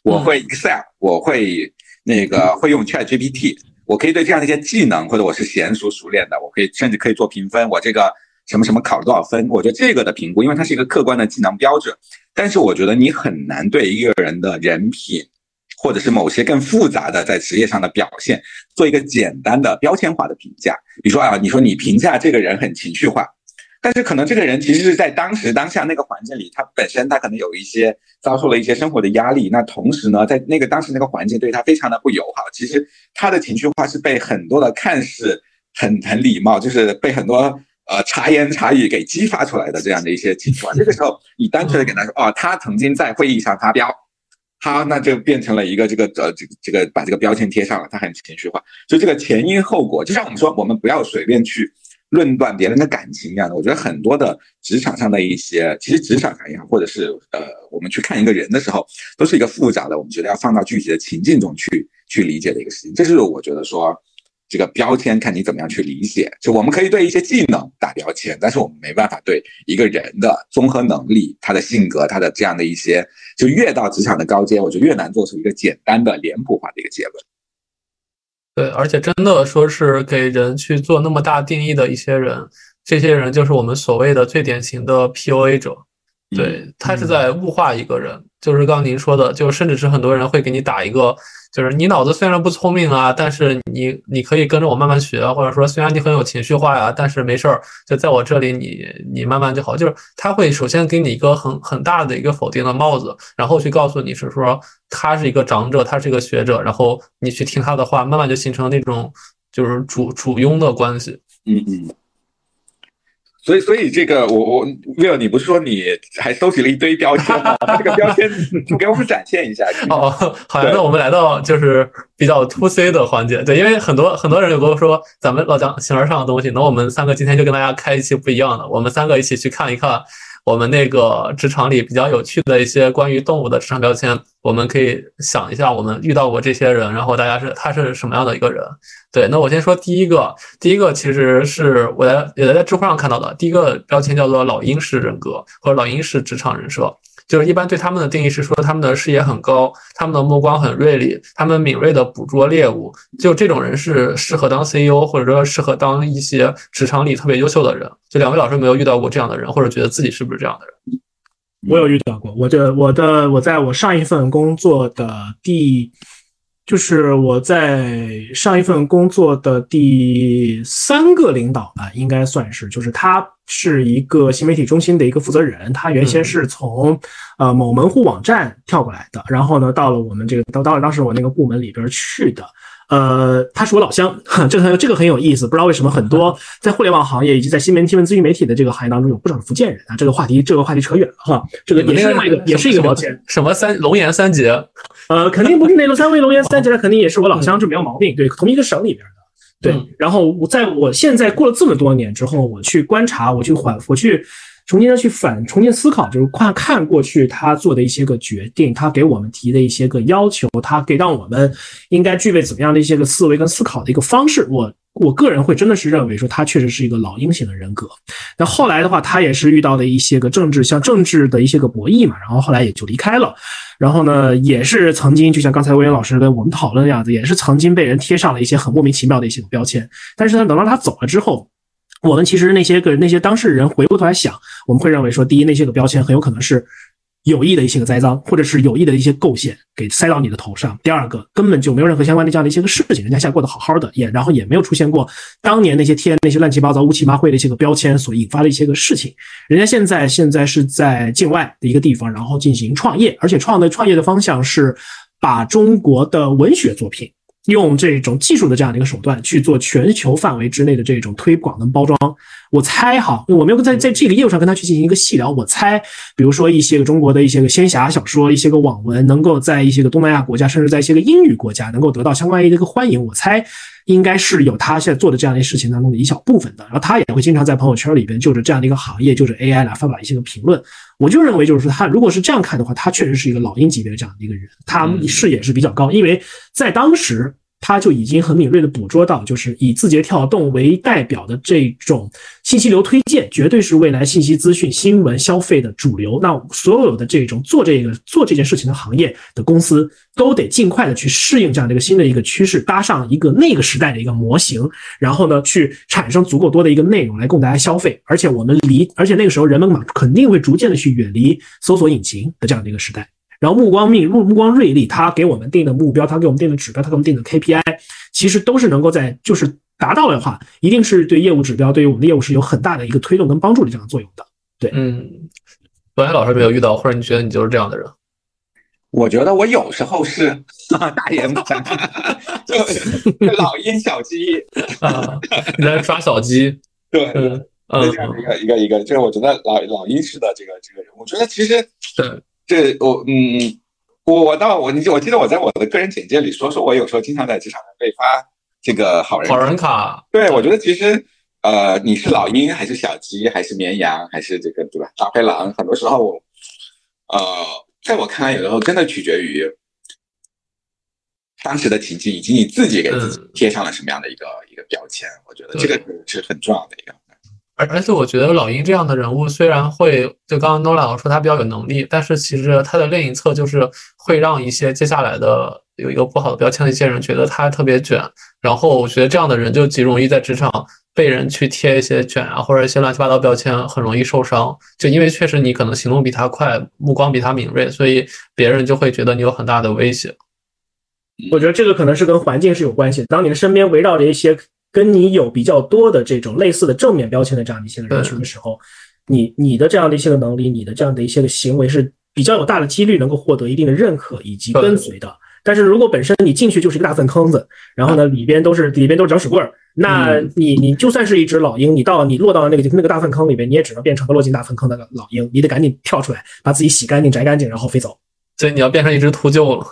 我会 Excel，我会那个会用 Chat GPT，我可以对这样的一些技能，或者我是娴熟熟练的，我可以甚至可以做评分。我这个什么什么考了多少分？我觉得这个的评估，因为它是一个客观的技能标准。但是我觉得你很难对一个人的人品，或者是某些更复杂的在职业上的表现，做一个简单的标签化的评价。比如说啊，你说你评价这个人很情绪化。但是可能这个人其实是在当时当下那个环境里，他本身他可能有一些遭受了一些生活的压力。那同时呢，在那个当时那个环境对他非常的不友好。其实他的情绪化是被很多的看似很很礼貌，就是被很多呃茶言茶语给激发出来的这样的一些情绪化。这个时候你单纯的给他说哦，他曾经在会议上发飙，他那就变成了一个这个呃这个这个把这个标签贴上了，他很情绪化。所以这个前因后果，就像我们说，我们不要随便去。论断别人的感情一样的，我觉得很多的职场上的一些，其实职场上也好，或者是呃，我们去看一个人的时候，都是一个复杂的，我们觉得要放到具体的情境中去去理解的一个事情。这是我觉得说，这个标签看你怎么样去理解。就我们可以对一些技能打标签，但是我们没办法对一个人的综合能力、他的性格、他的这样的一些，就越到职场的高阶，我就越难做出一个简单的脸谱化的一个结论。对，而且真的说是给人去做那么大定义的一些人，这些人就是我们所谓的最典型的 PUA 者。对他是在物化一个人，就是刚刚您说的，就甚至是很多人会给你打一个。就是你脑子虽然不聪明啊，但是你你可以跟着我慢慢学，或者说虽然你很有情绪化呀，但是没事儿，就在我这里，你你慢慢就好。就是他会首先给你一个很很大的一个否定的帽子，然后去告诉你是说他是一个长者，他是一个学者，然后你去听他的话，慢慢就形成那种就是主主庸的关系。嗯嗯。所以，所以这个我我 Will，你不是说你还收集了一堆标签吗？这个标签，你给我们展现一下。哦，好，那我们来到就是比较 to C 的环节。对，因为很多很多人有跟我说，咱们老讲形而上的东西，那我们三个今天就跟大家开一期不一样的，我们三个一起去看一看。我们那个职场里比较有趣的一些关于动物的职场标签，我们可以想一下，我们遇到过这些人，然后大家是他是什么样的一个人？对，那我先说第一个，第一个其实是我在也在知乎上看到的，第一个标签叫做老鹰式人格或者老鹰式职场人设。就是一般对他们的定义是说他们的视野很高，他们的目光很锐利，他们敏锐的捕捉猎物。就这种人是适合当 CEO，或者说适合当一些职场里特别优秀的人。就两位老师没有遇到过这样的人，或者觉得自己是不是这样的人？我有遇到过，我这我的我在我上一份工作的第。就是我在上一份工作的第三个领导吧，应该算是，就是他是一个新媒体中心的一个负责人，他原先是从呃某门户网站跳过来的，然后呢到了我们这个到到了当时我那个部门里边去的。呃，他是我老乡，这 个这个很有意思。不知道为什么很多在互联网行业以及在新闻新闻资讯媒体的这个行业当中，有不少福建人啊。这个话题，这个话题扯远了哈。这个也是另外一个，也是一个标签。什么三龙岩三杰？呃，肯定不是内陆三位龙岩三杰，肯定也是我老乡，这没有毛病。对，同一个省里边的。对，然后我在我现在过了这么多年之后，我去观察，我去缓，我去。重新的去反重新思考，就是看看过去他做的一些个决定，他给我们提的一些个要求，他给让我们应该具备怎么样的一些个思维跟思考的一个方式。我我个人会真的是认为说他确实是一个老鹰型的人格。那后来的话，他也是遇到了一些个政治像政治的一些个博弈嘛，然后后来也就离开了。然后呢，也是曾经就像刚才魏源老师跟我们讨论的样子，也是曾经被人贴上了一些很莫名其妙的一些个标签。但是呢，等到他走了之后。我们其实那些个那些当事人回过头来想，我们会认为说，第一，那些个标签很有可能是有意的一些个栽赃，或者是有意的一些构陷给塞到你的头上。第二个，根本就没有任何相关的这样的一些个事情，人家现在过得好好的，也然后也没有出现过当年那些贴那些乱七八糟乌七八会的一些个标签所引发的一些个事情。人家现在现在是在境外的一个地方，然后进行创业，而且创的创业的方向是把中国的文学作品。用这种技术的这样的一个手段去做全球范围之内的这种推广跟包装，我猜哈，我没有在在这个业务上跟他去进行一个细聊，我猜，比如说一些个中国的一些个仙侠小说，一些个网文，能够在一些个东南亚国家，甚至在一些个英语国家，能够得到相关的一个欢迎，我猜。应该是有他现在做的这样的一事情当中的一小部分的，然后他也会经常在朋友圈里边就着这样的一个行业，就着 AI 来发表一些个评论。我就认为，就是说他如果是这样看的话，他确实是一个老鹰级别的这样的一个人，他视野是比较高，因为在当时。他就已经很敏锐的捕捉到，就是以字节跳动为代表的这种信息流推荐，绝对是未来信息资讯、新闻消费的主流。那所有的这种做这个做这件事情的行业的公司，都得尽快的去适应这样的一个新的一个趋势，搭上一个那个时代的一个模型，然后呢，去产生足够多的一个内容来供大家消费。而且我们离，而且那个时候人们嘛，肯定会逐渐的去远离搜索引擎的这样的一个时代。然后目光命目目光锐利，他给我们定的目标，他给我们定的指标，他给我们定的 KPI，其实都是能够在就是达到的话，一定是对业务指标，对于我们的业务是有很大的一个推动跟帮助的这样的作用的。对，嗯，文海老师没有遇到，或者你觉得你就是这样的人？我觉得我有时候是 大言不惭，就老鹰小鸡啊，你在抓小鸡？对，嗯，这样的一个一个一个，就是我觉得老老鹰式的这个这个人，我觉得其实对。这我嗯，我我到我你我记得我在我的个人简介里说说，我有时候经常在职场上被发这个好人好人卡。对，我觉得其实呃，你是老鹰还是小鸡还是绵羊还是这个对吧？大灰狼，很多时候呃，在我看来，有的时候真的取决于当时的情境以及你自己给自己贴上了什么样的一个一个标签。我觉得这个是很重要的一个。而而且我觉得老鹰这样的人物虽然会，就刚刚 n o l a 说他比较有能力，但是其实他的另一侧就是会让一些接下来的有一个不好的标签的一些人觉得他特别卷。然后我觉得这样的人就极容易在职场被人去贴一些卷啊，或者一些乱七八糟标签，很容易受伤。就因为确实你可能行动比他快，目光比他敏锐，所以别人就会觉得你有很大的威胁。我觉得这个可能是跟环境是有关系。当你的身边围绕着一些。跟你有比较多的这种类似的正面标签的这样的一些人群的时候，你你的这样的一些个能力，你的这样的一些个行为是比较有大的几率能够获得一定的认可以及跟随的。但是如果本身你进去就是一个大粪坑子，然后呢里边都是里边都是搅屎棍儿，那你你就算是一只老鹰，你到你落到了那个那个大粪坑里边，你也只能变成个落进大粪坑的老鹰，你得赶紧跳出来，把自己洗干净、摘干净，然后飞走。所以你要变成一只秃鹫了。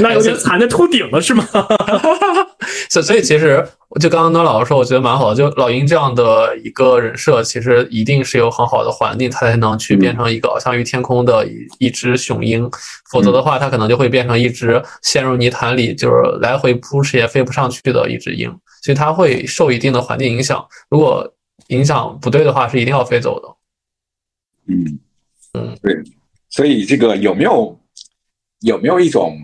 那有点惨，的秃顶了是吗？所所以其实就刚刚跟老师说，我觉得蛮好的。就老鹰这样的一个人设，其实一定是有很好的环境，它才能去变成一个翱翔于天空的一一只雄鹰。否则的话，它可能就会变成一只陷入泥潭里，就是来回扑哧也飞不上去的一只鹰。所以它会受一定的环境影响。如果影响不对的话，是一定要飞走的。嗯嗯，对。所以这个有没有有没有一种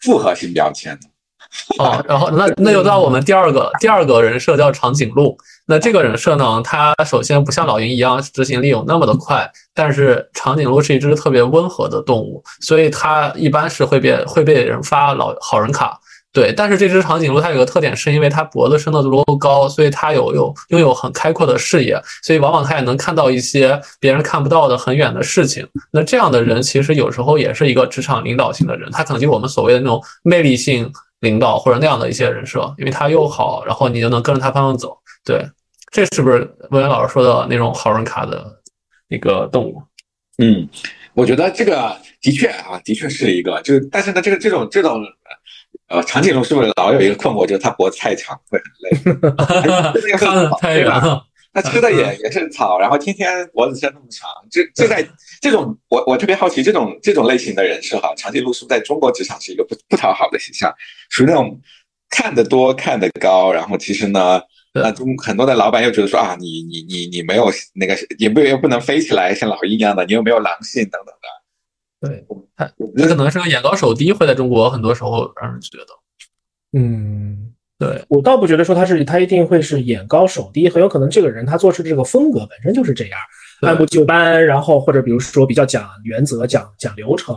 复合性标签呢？哦，然后那那就到我们第二个第二个人设叫长颈鹿。那这个人设呢，他首先不像老鹰一样执行力有那么的快，但是长颈鹿是一只特别温和的动物，所以它一般是会被会被人发老好人卡。对，但是这只长颈鹿它有个特点，是因为它脖子伸得足够高，所以它有有拥有很开阔的视野，所以往往它也能看到一些别人看不到的很远的事情。那这样的人其实有时候也是一个职场领导型的人，他可能就我们所谓的那种魅力性领导或者那样的一些人设，因为他又好，然后你就能跟着他方向走。对，这是不是文渊老师说的那种好人卡的一个动物？嗯，我觉得这个的确啊，的确是一个，就是但是呢，这个这种这种。呃，长颈鹿是不是老有一个困惑，就是它脖子太长会很累？看的太远了。它吃的也也是草，然后天天脖子伸那么长，这这在这种我我特别好奇，这种这种类型的人设哈，长颈鹿是不是在中国职场是一个不不讨好的形象？属于那种看得多看得高，然后其实呢，那中很多的老板又觉得说啊，你你你你没有那个，也不又不能飞起来像老鹰一样的，你又没有狼性等等的。对，他他可能是个眼高手低，会在中国很多时候让人觉得，嗯，对我倒不觉得说他是他一定会是眼高手低，很有可能这个人他做事这个风格本身就是这样，按部就班，然后或者比如说比较讲原则、讲讲流程，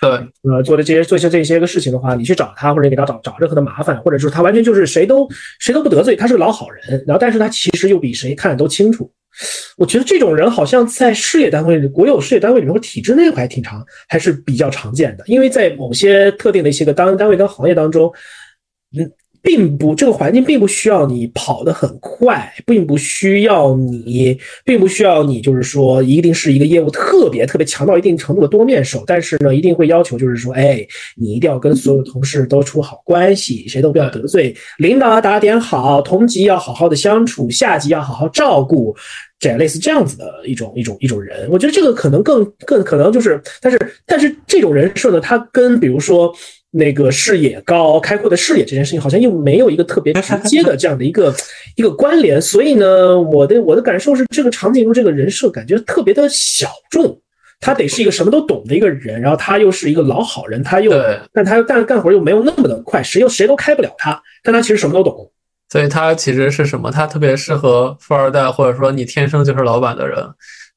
对，呃，做的这些做些这些个事情的话，你去找他或者给他找找任何的麻烦，或者是他完全就是谁都谁都不得罪，他是个老好人，然后但是他其实又比谁看的都清楚。我觉得这种人好像在事业单位、国有事业单位里面或体制内还挺常，还是比较常见的。因为在某些特定的一些个单单位跟行业当中，嗯。并不，这个环境并不需要你跑得很快，并不需要你，并不需要你，就是说一定是一个业务特别特别强到一定程度的多面手。但是呢，一定会要求就是说，哎，你一定要跟所有同事都处好关系，谁都不要得罪，领导要打点好，同级要好好的相处，下级要好好照顾，这类似这样子的一种一种一种人。我觉得这个可能更更可能就是，但是但是这种人设呢，他跟比如说。那个视野高、开阔的视野这件事情，好像又没有一个特别直接的这样的一个 一个关联，所以呢，我的我的感受是，这个长颈鹿这个人设感觉特别的小众，他得是一个什么都懂的一个人，然后他又是一个老好人，他又，但他又干干活又没有那么的快，谁又谁都开不了他，但他其实什么都懂，所以他其实是什么？他特别适合富二代，或者说你天生就是老板的人。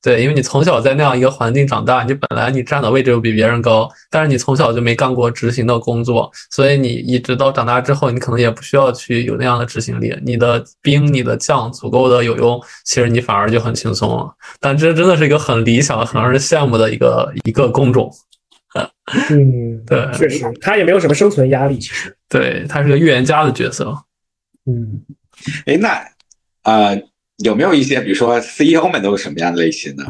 对，因为你从小在那样一个环境长大，你本来你站的位置又比别人高，但是你从小就没干过执行的工作，所以你一直到长大之后，你可能也不需要去有那样的执行力。你的兵、你的将足够的有用，其实你反而就很轻松了。但这真的是一个很理想、很让人羡慕的一个一个工种。嗯，对，确实，他也没有什么生存压力，其实。对他是个预言家的角色。嗯，哎，那啊。有没有一些，比如说 CEO 们都是什么样的类型呢？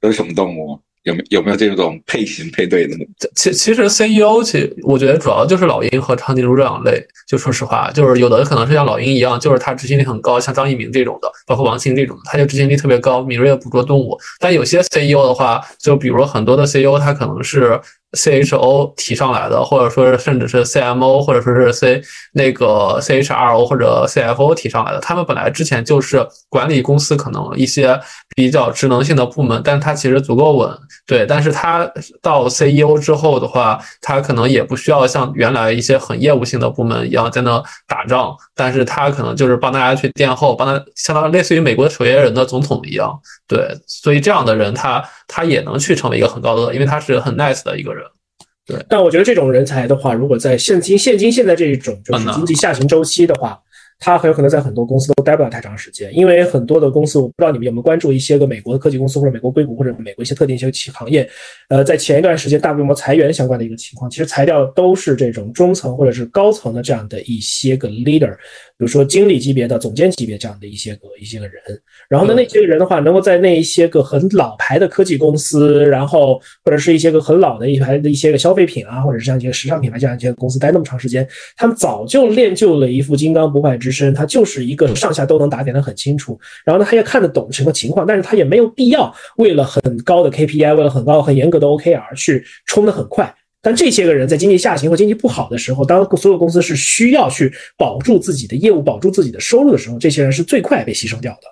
都是什么动物？有没有没有这种配型配对的？其其实 CEO 其我觉得主要就是老鹰和长颈鹿这两类。就说实话，就是有的可能是像老鹰一样，就是它执行力很高，像张一鸣这种的，包括王兴这种，他就执行力特别高，敏锐的捕捉动物。但有些 CEO 的话，就比如很多的 CEO，他可能是。C H O 提上来的，或者说是甚至是 C M O，或者说是 C 那个 C H R O 或者 C F O 提上来的，他们本来之前就是管理公司可能一些比较职能性的部门，但他其实足够稳，对。但是他到 C E O 之后的话，他可能也不需要像原来一些很业务性的部门一样在那打仗，但是他可能就是帮大家去垫后，帮他相当于类似于美国的守夜人的总统一样，对。所以这样的人，他他也能去成为一个很高的，因为他是很 nice 的一个人。对，但我觉得这种人才的话，如果在现今现今现在这一种就是经济下行周期的话，他很有可能在很多公司都待不了太长时间，因为很多的公司，我不知道你们有没有关注一些个美国的科技公司或者美国硅谷或者美国一些特定一些企行业，呃，在前一段时间大规模裁员相关的一个情况，其实裁掉都是这种中层或者是高层的这样的一些个 leader，比如说经理级别的、总监级别这样的一些个一些个人。然后呢，那些个人的话，能够在那一些个很老牌的科技公司，然后或者是一些个很老的一排的一些个消费品啊，或者是像一些时尚品牌这样一些公司待那么长时间，他们早就练就了一副金刚不坏之身，他就是一个上下都能打点的很清楚。然后呢，他也看得懂什么情况，但是他也没有必要为了很高的 KPI，为了很高很严格的 OKR 去冲得很快。但这些个人在经济下行或经济不好的时候，当所有公司是需要去保住自己的业务、保住自己的收入的时候，这些人是最快被牺牲掉的。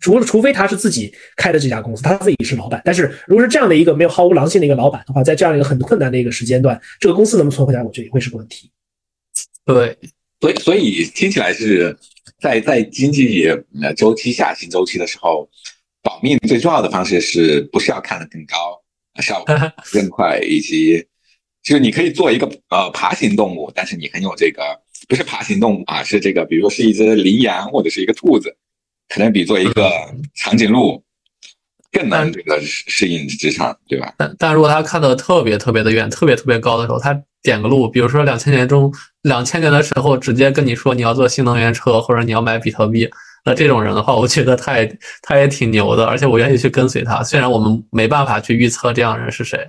除了除非他是自己开的这家公司，他自己是老板。但是如果是这样的一个没有毫无狼性的一个老板的话，在这样一个很困难的一个时间段，这个公司能不能存活下来，我觉得也会是个问题。对，所以所以听起来是在在经济呃周期下行周期的时候，保命最重要的方式是不是要看得更高，是要 更快，以及就是你可以做一个呃爬行动物，但是你很有这个不是爬行动物啊，是这个比如说是一只羚羊或者是一个兔子，可能比做一个长颈鹿更能这个适应职场，对吧？但但如果他看得特别特别的远，特别特别高的时候，他点个路，比如说两千年中两千年的时候，直接跟你说你要做新能源车或者你要买比特币，那这种人的话，我觉得他也他也挺牛的，而且我愿意去跟随他。虽然我们没办法去预测这样人是谁。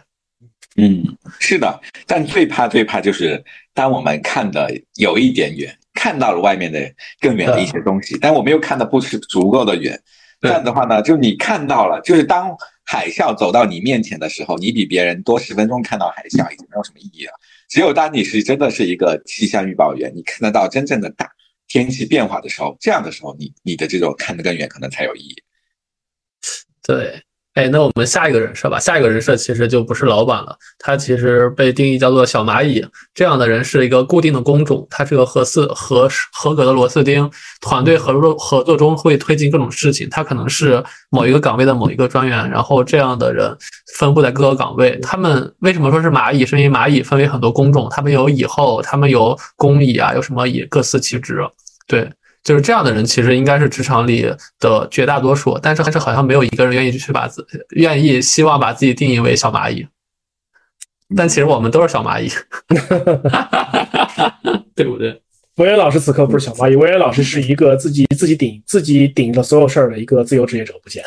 嗯，是的，但最怕最怕就是当我们看的有一点远，看到了外面的更远的一些东西，但我们又看的不是足够的远。这样的话呢，就你看到了，就是当海啸走到你面前的时候，你比别人多十分钟看到海啸已经没有什么意义了。只有当你是真的是一个气象预报员，你看得到真正的大天气变化的时候，这样的时候，你你的这种看得更远，可能才有意义。对。哎，那我们下一个人设吧。下一个人设其实就不是老板了，他其实被定义叫做小蚂蚁。这样的人是一个固定的工种，他是个合四合合格的螺丝钉。团队合作合作中会推进各种事情，他可能是某一个岗位的某一个专员。然后这样的人分布在各个岗位。他们为什么说是蚂蚁？是因为蚂蚁分为很多工种，他们有蚁后，他们有工蚁啊，有什么蚁，各司其职。对。就是这样的人，其实应该是职场里的绝大多数，但是还是好像没有一个人愿意去把自愿意希望把自己定义为小蚂蚁，但其实我们都是小蚂蚁，对不对？文渊老师此刻不是小蚂蚁，文渊老师是一个自己自己顶自己顶着所有事儿的一个自由职业者，不见。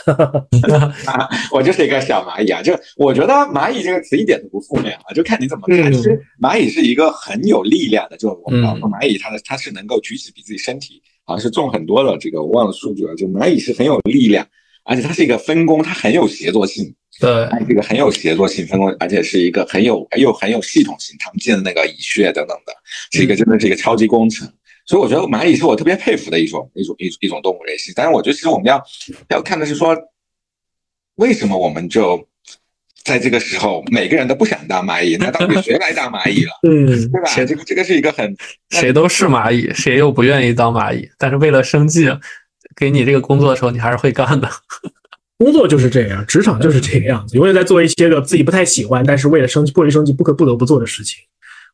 我就是一个小蚂蚁啊，就我觉得蚂蚁这个词一点都不负面啊，就看你怎么看。其实蚂蚁是一个很有力量的，就我们说蚂蚁，它的它是能够举起比自己身体。好像是重很多的，这个我忘了数据了。就蚂蚁是很有力量，而且它是一个分工，它很有协作性。对，这个很有协作性分工，而且是一个很有又很有系统性，他们建的那个蚁穴等等的，是一个真的是一个超级工程。所以我觉得蚂蚁是我特别佩服的一种一种一一种动物类型。但是我觉得其实我们要要看的是说，为什么我们就。在这个时候，每个人都不想当蚂蚁，那到底谁来当蚂蚁了？嗯，对吧？这个这个是一个很，谁都是蚂蚁，谁又不愿意当蚂蚁？但是为了生计，给你这个工作的时候，你还是会干的。工作就是这样，职场就是这个样子，永远在做一些个自己不太喜欢，但是为了生计迫于生计不可不得不做的事情。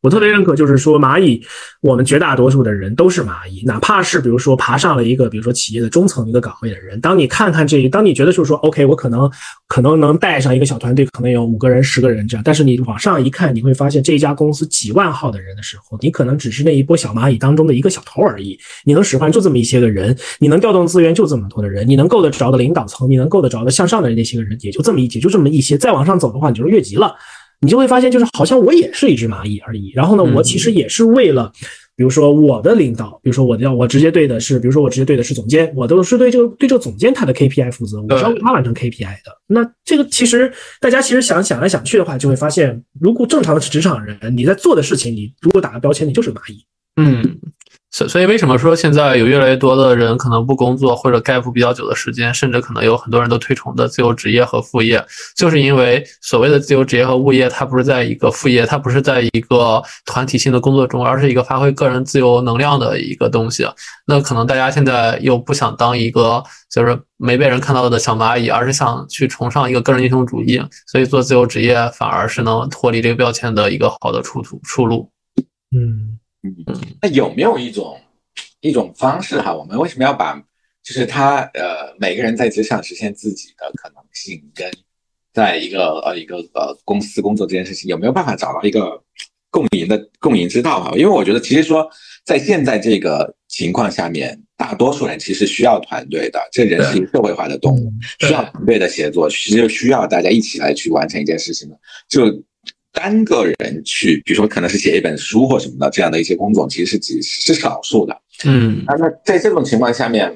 我特别认可，就是说蚂蚁，我们绝大多数的人都是蚂蚁，哪怕是比如说爬上了一个，比如说企业的中层一个岗位的人，当你看看这，当你觉得就是说，OK，我可能可能能带上一个小团队，可能有五个人、十个人这样，但是你往上一看，你会发现这一家公司几万号的人的时候，你可能只是那一波小蚂蚁当中的一个小头而已。你能使唤就这么一些个人，你能调动资源就这么多的人，你能够得着的领导层，你能够得着的向上的那些个人，也就这么一，也就这么一些。再往上走的话，你就是越级了。你就会发现，就是好像我也是一只蚂蚁而已。然后呢，我其实也是为了，比如说我的领导，比如说我要我直接对的是，比如说我直接对的是总监，我都是对这个对这个总监他的 KPI 负责，我是要为他完成 KPI 的。那这个其实大家其实想想来想去的话，就会发现，如果正常的职场人，你在做的事情，你如果打个标签，你就是蚂蚁。嗯。所所以，为什么说现在有越来越多的人可能不工作，或者 gap 比较久的时间，甚至可能有很多人都推崇的自由职业和副业，就是因为所谓的自由职业和物业，它不是在一个副业，它不是在一个团体性的工作中，而是一个发挥个人自由能量的一个东西。那可能大家现在又不想当一个就是没被人看到的小蚂蚁，而是想去崇尚一个个人英雄主义，所以做自由职业反而是能脱离这个标签的一个好的出途出路。嗯。嗯，那有没有一种一种方式哈？我们为什么要把就是他呃每个人在职场实现自己的可能性，跟在一个呃一个呃公司工作这件事情，有没有办法找到一个共赢的共赢之道哈？因为我觉得其实说在现在这个情况下面，大多数人其实需要团队的，这人是一个社会化的动物，需要团队的协作，其实需要大家一起来去完成一件事情的，就。单个人去，比如说可能是写一本书或什么的，这样的一些工种其实是极是少数的。嗯，那那在这种情况下面，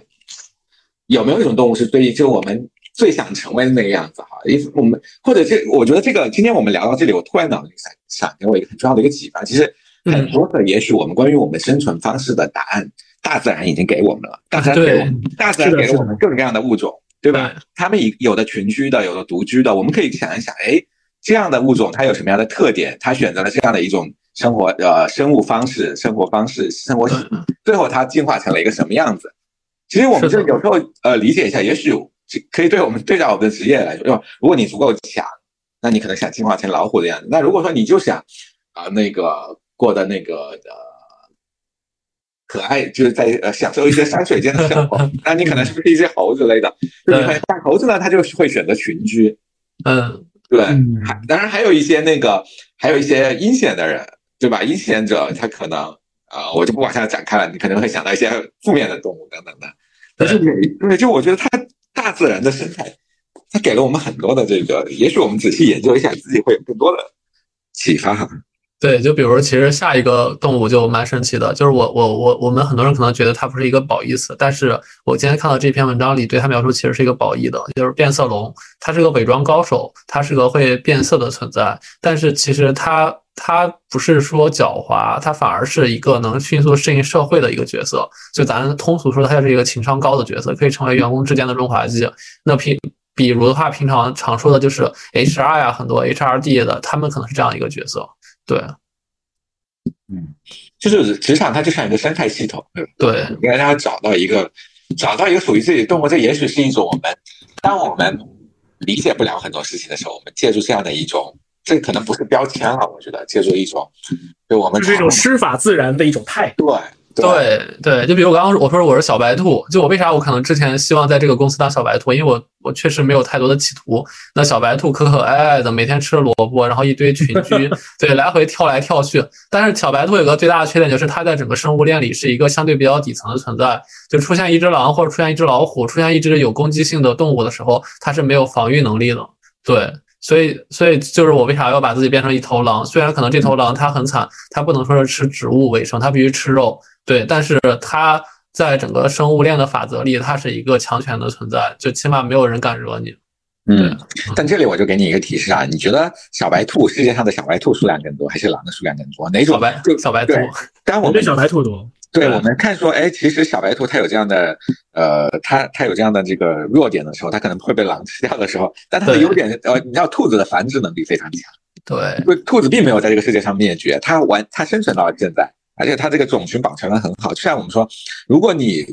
有没有一种动物是对就我们最想成为的那个样子？哈，因为我们或者这，我觉得这个今天我们聊到这里，我突然脑子里想想给我一个很重要的一个启发。其实很多的，也许我们关于我们生存方式的答案，大自然已经给我们了。大自然给我们，大自然给了我们各种各样的物种。对吧？它们有的群居的，有的独居的，我们可以想一想，哎，这样的物种它有什么样的特点？它选择了这样的一种生活呃生物方式、生活方式、生活，最后它进化成了一个什么样子？其实我们就有时候呃理解一下，也许可以对我们对照我们的职业来说，如果你足够强，那你可能想进化成老虎的样子。那如果说你就想啊那个过的那个呃可爱，就是在呃享受一些山水间的生活，那你可能是不是一只猴子类的？对，大猴子呢，它就会选择群居。嗯，对。还当然还有一些那个，还有一些阴险的人，对吧？阴险者他可能啊，我就不往下展开了，你可能会想到一些负面的动物等等的。但是每对，就我觉得它大自然的生态，它给了我们很多的这个，也许我们仔细研究一下，自己会有更多的启发。对，就比如其实下一个动物就蛮神奇的，就是我我我我们很多人可能觉得它不是一个褒义词，但是我今天看到这篇文章里对它描述其实是一个褒义的，就是变色龙，它是个伪装高手，它是个会变色的存在，但是其实它它不是说狡猾，它反而是一个能迅速适应社会的一个角色，就咱通俗说，它是一个情商高的角色，可以成为员工之间的润滑剂。那平比如的话，平常常说的就是 HR 呀，很多 HRD 的，他们可能是这样一个角色。对，嗯，就是职场，它就像一个生态系统，对，应该让它找到一个，找到一个属于自己的动物。这也许是一种我们，当我们理解不了很多事情的时候，我们借助这样的一种，这可能不是标签了，我觉得借助一种，对我们就是一种师法自然的一种态度。对。对对，就比如我刚刚我说我是小白兔，就我为啥我可能之前希望在这个公司当小白兔，因为我我确实没有太多的企图。那小白兔可可爱爱的，每天吃萝卜，然后一堆群居，对，来回跳来跳去。但是小白兔有个最大的缺点，就是它在整个生物链里是一个相对比较底层的存在。就出现一只狼或者出现一只老虎，出现一只有攻击性的动物的时候，它是没有防御能力的。对，所以所以就是我为啥要把自己变成一头狼？虽然可能这头狼它很惨，它不能说是吃植物为生，它必须吃肉。对，但是它在整个生物链的法则里，它是一个强权的存在，就起码没有人敢惹你。嗯，但这里我就给你一个提示啊，你觉得小白兔世界上的小白兔数量更多，还是狼的数量更多？哪种？小白就小白兔。但我们小白兔多。对，我们看说，哎，其实小白兔它有这样的，呃，它它有这样的这个弱点的时候，它可能会被狼吃掉的时候，但它的优点，呃，你知道兔子的繁殖能力非常强。对，兔子并没有在这个世界上灭绝，它完它生存到了现在。而且它这个种群保存的很好，就像我们说，如果你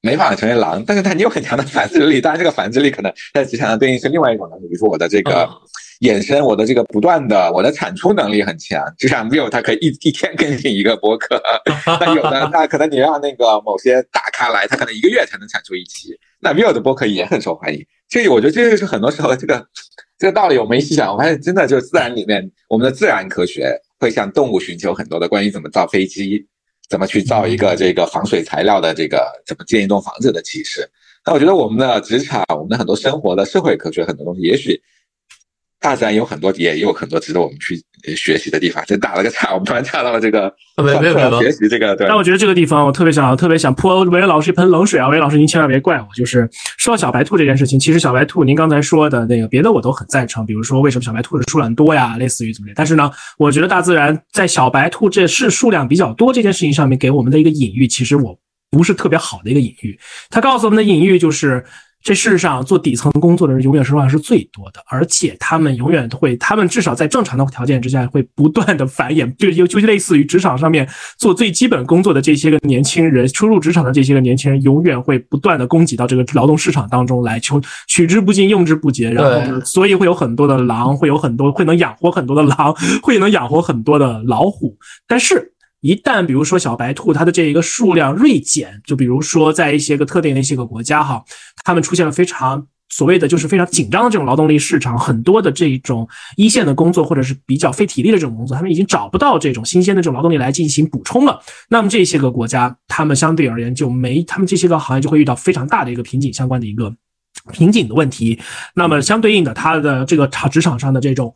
没法成为狼，但是它你有很强的繁殖力，当然这个繁殖力可能在职场上对应是另外一种能力，比如说我的这个衍生，我的这个不断的，我的产出能力很强，就像 Will 它可以一一天更新一个博客，那有的那可能你让那个某些大咖来，他可能一个月才能产出一期，那 Will 的博客也很受欢迎。这我觉得这就是很多时候这个这个道理，我们一细想，我发现真的就是自然里面我们的自然科学。会向动物寻求很多的关于怎么造飞机、怎么去造一个这个防水材料的这个怎么建一栋房子的启示。那我觉得我们的职场、我们的很多生活的社会科学很多东西，也许。大自然有很多，也有很多值得我们去学习的地方。这打了个岔，我们突然岔到了这个，没有没有学习这个。对。但我觉得这个地方，我特别想特别想泼韦老师一盆冷水啊！韦老师，您千万别怪我。就是说到小白兔这件事情，其实小白兔，您刚才说的那个别的我都很赞成，比如说为什么小白兔的数量多呀，类似于怎么样。但是呢，我觉得大自然在小白兔这是数量比较多这件事情上面给我们的一个隐喻，其实我不是特别好的一个隐喻。它告诉我们的隐喻就是。这世上做底层工作的人永远数量是最多的，而且他们永远都会，他们至少在正常的条件之下会不断的繁衍，就就就类似于职场上面做最基本工作的这些个年轻人，初入职场的这些个年轻人，永远会不断的供给到这个劳动市场当中来，求取之不尽，用之不竭，然后所以会有很多的狼，会有很多会能养活很多的狼，会能养活很多的老虎，但是。一旦比如说小白兔它的这一个数量锐减，就比如说在一些个特定的一些个国家哈，他们出现了非常所谓的就是非常紧张的这种劳动力市场，很多的这种一线的工作或者是比较费体力的这种工作，他们已经找不到这种新鲜的这种劳动力来进行补充了。那么这些个国家，他们相对而言就没，他们这些个行业就会遇到非常大的一个瓶颈相关的一个瓶颈的问题。那么相对应的，它的这个场职场上的这种。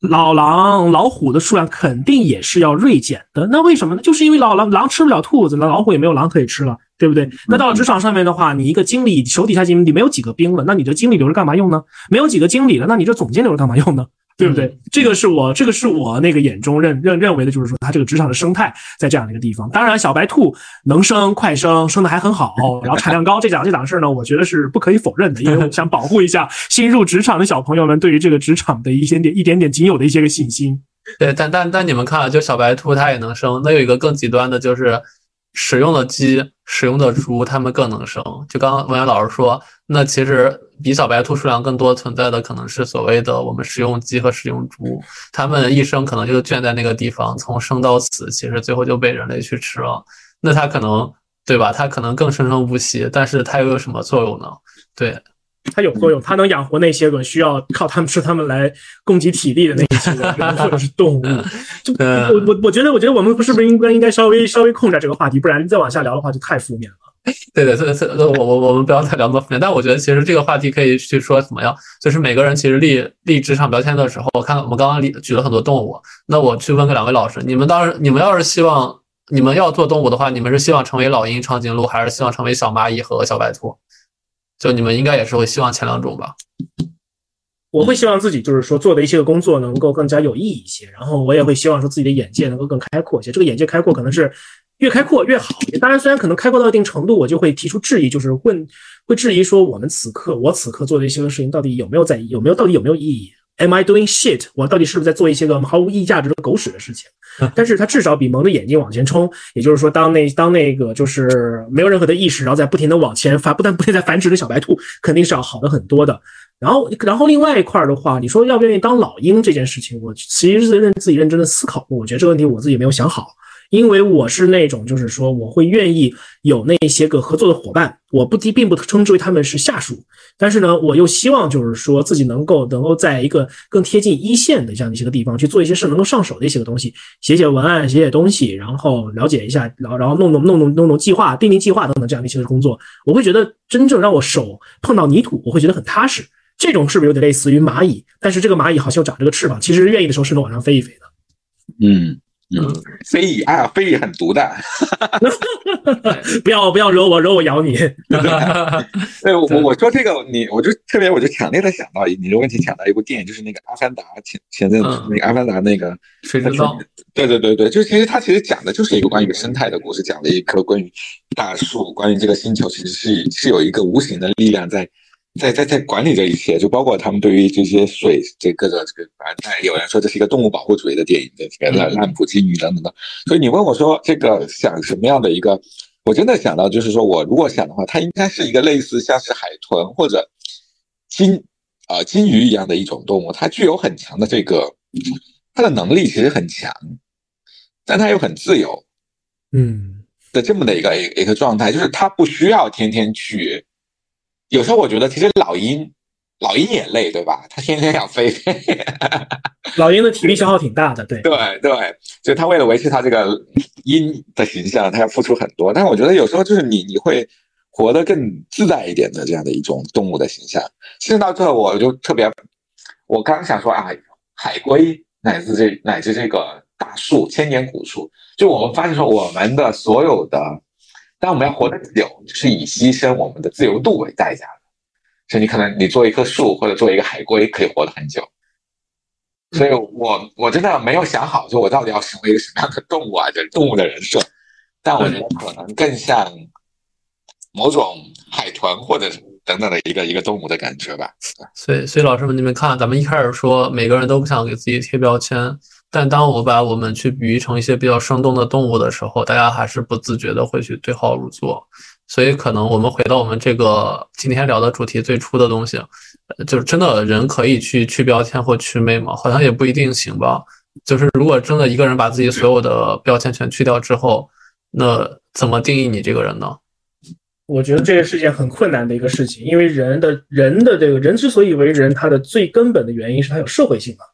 老狼、老虎的数量肯定也是要锐减的，那为什么呢？就是因为老狼狼吃不了兔子，那老虎也没有狼可以吃了，对不对？那到了职场上面的话，你一个经理手底下经理没有几个兵了，那你这经理留着干嘛用呢？没有几个经理了，那你这总监留着干嘛用呢？对不对？这个是我这个是我那个眼中认认认为的，就是说他这个职场的生态在这样的一个地方。当然，小白兔能生快生，生的还很好，然后产量高，这档这档事儿呢，我觉得是不可以否认的，因为我想保护一下新入职场的小朋友们对于这个职场的一些点一点点仅有的一些个信心。对，但但但你们看，就小白兔它也能生，那有一个更极端的就是。使用的鸡、使用的猪，它们更能生。就刚刚文渊老师说，那其实比小白兔数量更多存在的，可能是所谓的我们食用鸡和食用猪，它们一生可能就圈在那个地方，从生到死，其实最后就被人类去吃了。那它可能，对吧？它可能更生生不息，但是它又有什么作用呢？对。它有作用，它能养活那些个需要靠它们吃它们来供给体力的那些人或者是动物。就我我我觉得，我觉得我们是不是应该应该稍微稍微控制这个话题，不然再往下聊的话就太负面了。对对对对，我我我们不要太聊那么负面。但我觉得其实这个话题可以去说怎么样，就是每个人其实立立职场标签的时候，我看我们刚刚立举了很多动物，那我去问个两位老师，你们当时你们要是希望你们要做动物的话，你们是希望成为老鹰、长颈鹿，还是希望成为小蚂蚁和小白兔？就你们应该也是会希望前两种吧？我会希望自己就是说做的一些个工作能够更加有意义一些，然后我也会希望说自己的眼界能够更开阔一些。这个眼界开阔可能是越开阔越好。当然，虽然可能开阔到一定程度，我就会提出质疑，就是问会质疑说我们此刻我此刻做的一些个事情到底有没有在意有没有到底有没有意义？Am I doing shit？我到底是不是在做一些个毫无意义价值的狗屎的事情？但是它至少比蒙着眼睛往前冲，也就是说，当那当那个就是没有任何的意识，然后在不停的往前发，不但不停在繁殖的小白兔，肯定是要好的很多的。然后，然后另外一块的话，你说要不愿意当老鹰这件事情，我其实是认自己认真的思考过，我觉得这个问题我自己没有想好。因为我是那种，就是说，我会愿意有那些个合作的伙伴，我不提并不称之为他们是下属，但是呢，我又希望就是说自己能够能够在一个更贴近一线的这样的一些个地方去做一些事，能够上手的一些个东西，写写文案，写写东西，然后了解一下，然后然后弄弄弄弄弄弄计划，定定计划等等这样的一些工作，我会觉得真正让我手碰到泥土，我会觉得很踏实。这种是不是有点类似于蚂蚁？但是这个蚂蚁好像长这个翅膀，其实愿意的时候是能往上飞一飞的。嗯。嗯，飞蚁啊，飞蚁很毒的，不要不要惹我，惹我咬你。对，我我说这个，你我就特别，我就强烈的想到你的问题，想到一部电影，就是那个《阿凡达》前前阵子那个《阿凡达》那个水之道。对对对对，就其实它其实讲的就是一个关于生态的故事，讲了一棵关于大树，关于这个星球其实是是有一个无形的力量在。在在在管理这一切，就包括他们对于这些水这个的这个，反正有人说这是一个动物保护主义的电影，这个烂烂普金鱼等等的。所以你问我说这个想什么样的一个，我真的想到就是说我如果想的话，它应该是一个类似像是海豚或者金啊金鱼一样的一种动物，它具有很强的这个它的能力其实很强，但它又很自由，嗯的这么的一个一个状态，就是它不需要天天去。有时候我觉得，其实老鹰，老鹰也累，对吧？它天天要飞，老鹰的体力消耗挺大的，对，对对，所以它为了维持它这个鹰的形象，它要付出很多。但我觉得有时候就是你，你会活得更自在一点的这样的一种动物的形象。其实到这，我就特别，我刚想说啊，海龟乃至这乃至这个大树，千年古树，就我们发现说，我们的所有的。但我们要活得久，是以牺牲我们的自由度为代价的。所以你可能你做一棵树或者做一个海龟可以活得很久。所以我我真的没有想好，就我到底要成为一个什么样的动物啊？就是动物的人设。但我觉得可能更像某种海豚或者等等的一个一个动物的感觉吧。所以，所以老师们，你们看，咱们一开始说每个人都不想给自己贴标签。但当我把我们去比喻成一些比较生动的动物的时候，大家还是不自觉的会去对号入座。所以，可能我们回到我们这个今天聊的主题最初的东西，就是真的人可以去去标签或去魅吗？好像也不一定行吧。就是如果真的一个人把自己所有的标签全去掉之后，那怎么定义你这个人呢？我觉得这个是件很困难的一个事情，因为人的人的这个人之所以为人，他的最根本的原因是他有社会性嘛，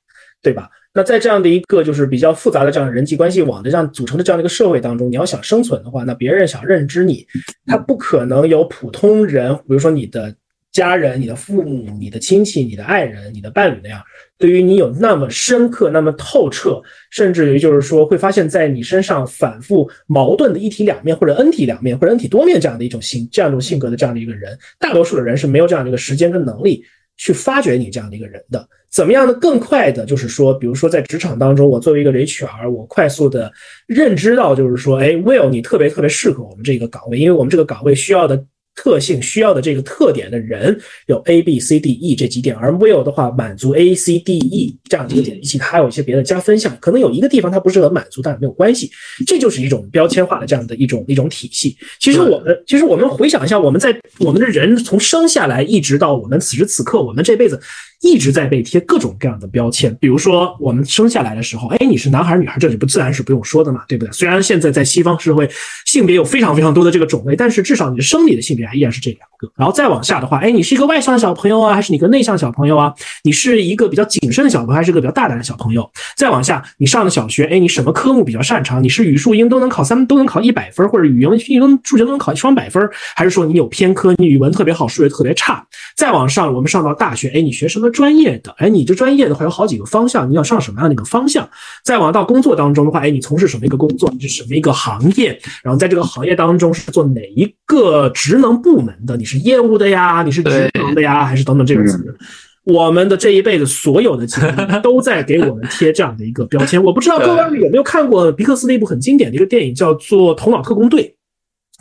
对吧？那在这样的一个就是比较复杂的这样人际关系网的这样组成的这样的一个社会当中，你要想生存的话，那别人想认知你，他不可能有普通人，比如说你的家人、你的父母、你的亲戚、你的爱人、你的伴侣那样，对于你有那么深刻、那么透彻，甚至于就是说会发现在你身上反复矛盾的一体两面，或者 N 体两面，或者 N 体多面这样的一种性这样一种性格的这样的一个人，大多数的人是没有这样的一个时间跟能力。去发掘你这样的一个人的。怎么样的更快的，就是说，比如说在职场当中，我作为一个 HR，我快速的认知到，就是说，哎，Will，你特别特别适合我们这个岗位，因为我们这个岗位需要的。特性需要的这个特点的人有 A B C D E 这几点，而 Will 的话满足 A C D E 这样几个点，以及它还有一些别的加分项，可能有一个地方它不是很满足，但没有关系，这就是一种标签化的这样的一种一种体系。其实我们其实我们回想一下，我们在我们的人从生下来一直到我们此时此刻，我们这辈子。一直在被贴各种各样的标签，比如说我们生下来的时候，哎，你是男孩女孩，这里不自然是不用说的嘛，对不对？虽然现在在西方社会，性别有非常非常多的这个种类，但是至少你的生理的性别还依然是这两个。然后再往下的话，哎，你是一个外向的小朋友啊，还是你个内向小朋友啊？你是一个比较谨慎的小朋友，还是个比较大胆的小朋友？再往下，你上了小学，哎，你什么科目比较擅长？你是语数英都能考三都能考一百分，或者语文、英文、数学都能考一双百分，还是说你有偏科，你语文特别好，数学特别差？再往上，我们上到大学，哎，你学什么专业的？哎，你这专业的话有好几个方向，你要上什么样的一个方向？再往到工作当中的话，哎，你从事什么一个工作？你是什么一个行业？然后在这个行业当中是做哪一个职能部门的？你是业务的呀？你是职能的呀？还是等等这个词？我们的这一辈子所有的经历 都在给我们贴这样的一个标签。我不知道各位有没有看过皮克斯的一部很经典的一个电影，叫做《头脑特工队》，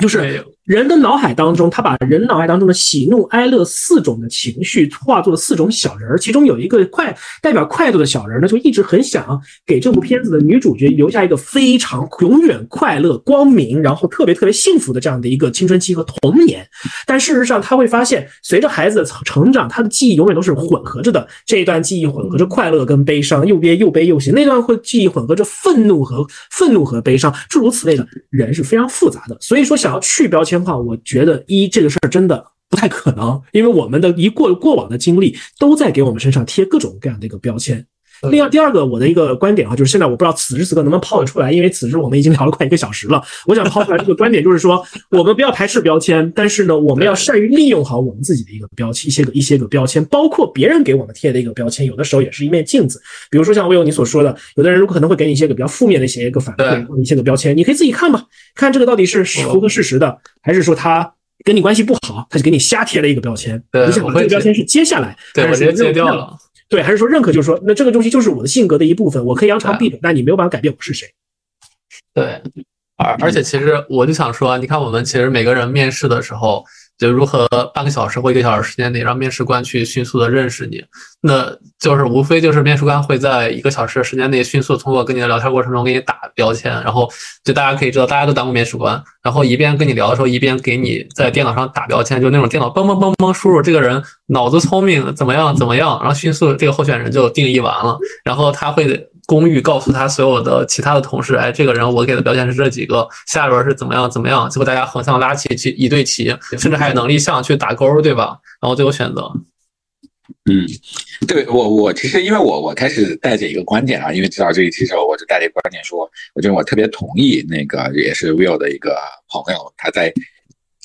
就是。人的脑海当中，他把人脑海当中的喜怒哀乐四种的情绪化作了四种小人儿，其中有一个快代表快乐的小人呢，就一直很想给这部片子的女主角留下一个非常永远快乐、光明，然后特别特别幸福的这样的一个青春期和童年。但事实上，他会发现，随着孩子的成长，他的记忆永远都是混合着的。这一段记忆混合着快乐跟悲伤，又憋又悲又喜；那段会记忆混合着愤怒和愤怒和悲伤，诸如此类的。人是非常复杂的，所以说想要去标签。话，我觉得一这个事儿真的不太可能，因为我们的一过过往的经历都在给我们身上贴各种各样的一个标签。另外，第二个我的一个观点啊，就是现在我不知道此时此刻能不能抛得出来，因为此时我们已经聊了快一个小时了。我想抛出来这个观点，就是说我们不要排斥标签，但是呢，我们要善于利用好我们自己的一个标签，一些个一些个标签，包括别人给我们贴的一个标签，有的时候也是一面镜子。比如说像魏勇你所说的，有的人如果可能会给你一些个比较负面的一些个反馈，一些个标签，你可以自己看吧，看这个到底是符合事实的，还是说他跟你关系不好，他就给你瞎贴了一个标签。你想这个标签是接下来，对我直接揭掉了。对，还是说认可，就是说，那这个东西就是我的性格的一部分，我可以扬长避短，但你没有办法改变我是谁。对，而而且其实我就想说，你看我们其实每个人面试的时候。就如何半个小时或一个小时时间内让面试官去迅速的认识你，那就是无非就是面试官会在一个小时的时间内迅速通过跟你的聊天过程中给你打标签，然后就大家可以知道大家都当过面试官，然后一边跟你聊的时候一边给你在电脑上打标签，就那种电脑嘣嘣嘣嘣输入这个人脑子聪明怎么样怎么样，然后迅速这个候选人就定义完了，然后他会。公寓告诉他所有的其他的同事，哎，这个人我给的标签是这几个，下一轮是怎么样怎么样，结果大家横向拉齐去一对齐，甚至还有能力项去打勾，对吧？然后最后选择。嗯，对我我其实因为我我开始带着一个观点啊，因为知道这一期之后，我就带着一个观点说，我觉得我特别同意那个也是 Will 的一个朋友，他在。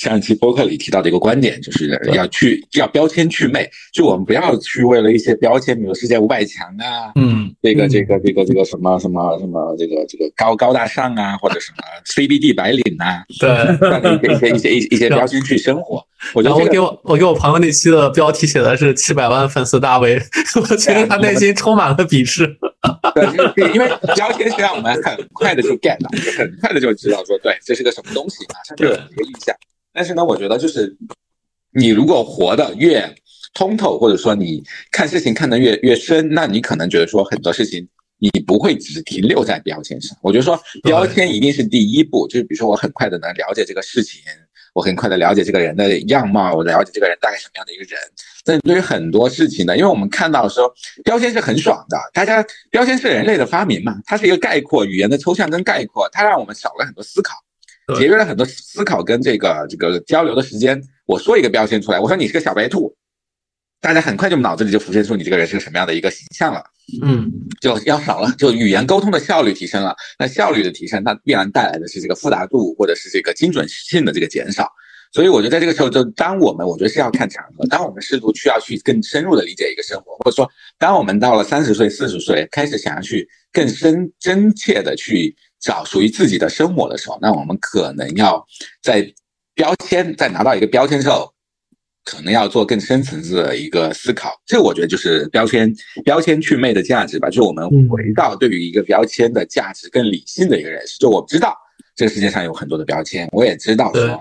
上一期播客里提到的一个观点，就是要去要标签祛魅，就我们不要去为了一些标签，比如世界五百强啊，嗯，这个这个这个这个什么什么什么这个这个高高大上啊，或者什么 CBD 白领啊，对，一些一些一些一些标签去生活。我我给我我给我朋友那期的标题写的是七百万粉丝大 V，我觉得他内心充满了鄙视。对，因为标签是让我们很快的就 get 到，很快的就知道说，对，这是个什么东西，马上就有一个印象。但是呢，我觉得就是你如果活得越通透，或者说你看事情看得越越深，那你可能觉得说很多事情你不会只停留在标签上。我觉得说标签一定是第一步，就是比如说我很快的能了解这个事情，我很快的了解这个人的样貌，我了解这个人大概什么样的一个人。但对于很多事情呢，因为我们看到说标签是很爽的，大家标签是人类的发明嘛，它是一个概括语言的抽象跟概括，它让我们少了很多思考。节约了很多思考跟这个这个交流的时间。我说一个标签出来，我说你是个小白兔，大家很快就脑子里就浮现出你这个人是个什么样的一个形象了。嗯，就要少了，就语言沟通的效率提升了。那效率的提升，它必然带来的是这个复杂度或者是这个精准性的这个减少。所以我觉得在这个时候，就当我们我觉得是要看场合，当我们试图需要去更深入的理解一个生活，或者说当我们到了三十岁、四十岁，开始想要去更深真切的去。找属于自己的生活的时候，那我们可能要在标签在拿到一个标签之后，可能要做更深层次的一个思考。这个我觉得就是标签标签祛魅的价值吧，就是我们回到对于一个标签的价值更理性的一个认识。就我知道这个世界上有很多的标签，我也知道说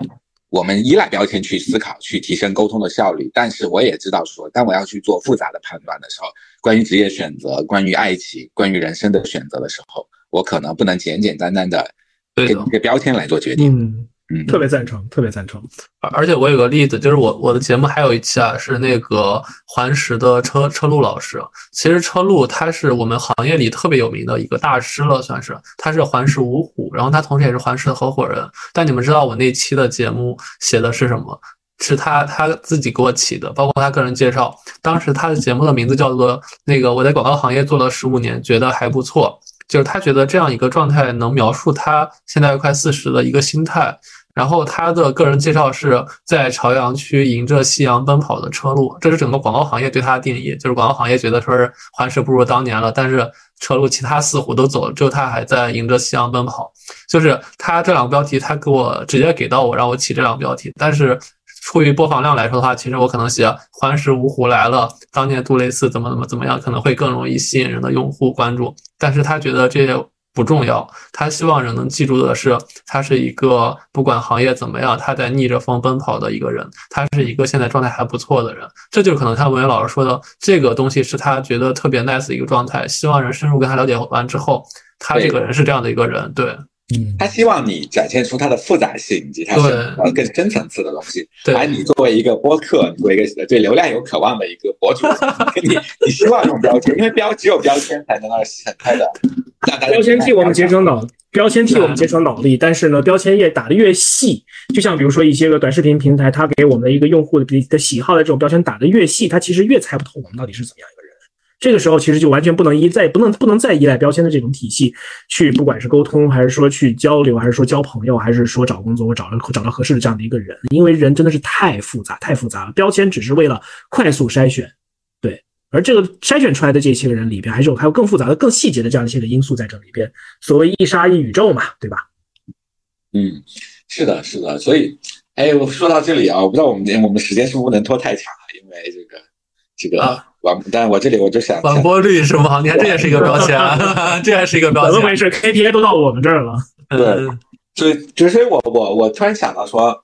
我们依赖标签去思考，去提升沟通的效率。但是我也知道说，当我要去做复杂的判断的时候，关于职业选择、关于爱情、关于人生的选择的时候，我可能不能简简单单的给一个标签来做决定。嗯，特别赞成，特别赞成。而且我有个例子，就是我我的节目还有一期啊，是那个环石的车车路老师。其实车路他是我们行业里特别有名的一个大师了，算是他是环石五虎，然后他同时也是环石的合伙人。但你们知道我那期的节目写的是什么？是他他自己给我起的，包括他个人介绍。当时他的节目的名字叫做那个我在广告行业做了十五年，觉得还不错。就是他觉得这样一个状态能描述他现在快四十的一个心态。然后他的个人介绍是在朝阳区迎着夕阳奔跑的车路，这是整个广告行业对他的定义。就是广告行业觉得说是环视不如当年了，但是车路其他四虎都走了，只有他还在迎着夕阳奔跑。就是他这两个标题，他给我直接给到我，让我起这两个标题。但是出于播放量来说的话，其实我可能写环视五虎来了，当年杜蕾斯怎么怎么怎么样，可能会更容易吸引人的用户关注。但是他觉得这些。不重要，他希望人能记住的是，他是一个不管行业怎么样，他在逆着风奔跑的一个人。他是一个现在状态还不错的人，这就可能他文渊老师说的，这个东西是他觉得特别 nice 的一个状态。希望人深入跟他了解完之后，他这个人是这样的一个人，对。嗯，他希望你展现出它的复杂性以及它是更深层次的东西。对，而你作为一个播客，你作为一个对流量有渴望的一个博主，你你希望用标签，因为标只有标签才能让很快的让大家。标签替我们节省脑，标签替我们节省脑力。但是呢，标签页打的越细，就像比如说一些个短视频平台，它给我们的一个用户的的喜好的这种标签打的越细，它其实越猜不透我们到底是怎么样一个人。这个时候其实就完全不能依再不能不能再依赖标签的这种体系去，不管是沟通还是说去交流，还是说交朋友，还是说找工作，我找了找到合适的这样的一个人，因为人真的是太复杂太复杂了。标签只是为了快速筛选，对，而这个筛选出来的这些个人里边，还是有还有更复杂的、更细节的这样一些个因素在这里边。所谓一沙一宇宙嘛，对吧？嗯，是的，是的。所以，哎，我说到这里啊，我不知道我们我们时间是不是不能拖太长了，因为这个这个。完，但我这里我就想，完播率是吗？你看，这也是一个标签，这也是一个标签。怎么回事？KPI 都到我们这儿了。对，就就是我我我突然想到说，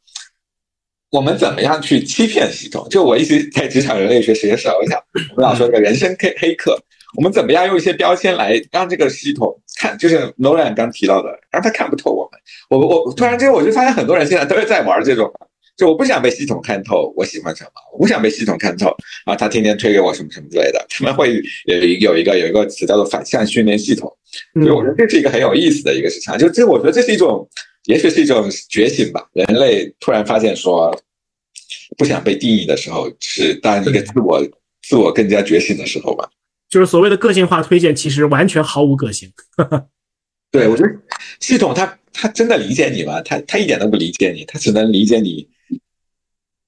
我们怎么样去欺骗系统？就我一直在职场人类学实验室，我想我们老说这个人生黑黑客，我们怎么样用一些标签来让这个系统看？就是 Nolan 刚提到的，让他看不透我们。我我突然之间我就发现很多人现在都是在玩这种。就我不想被系统看透，我喜欢什么？我不想被系统看透啊！他天天推给我什么什么之类的，他们会有有一个有一个词叫做反向训练系统。所以我觉得这是一个很有意思的一个事情。就这，我觉得这是一种，也许是一种觉醒吧。人类突然发现说，不想被定义的时候，是当一个自我自我更加觉醒的时候吧。就是所谓的个性化推荐，其实完全毫无个性。对，我觉得系统它它真的理解你吗？它它一点都不理解你，它只能理解你。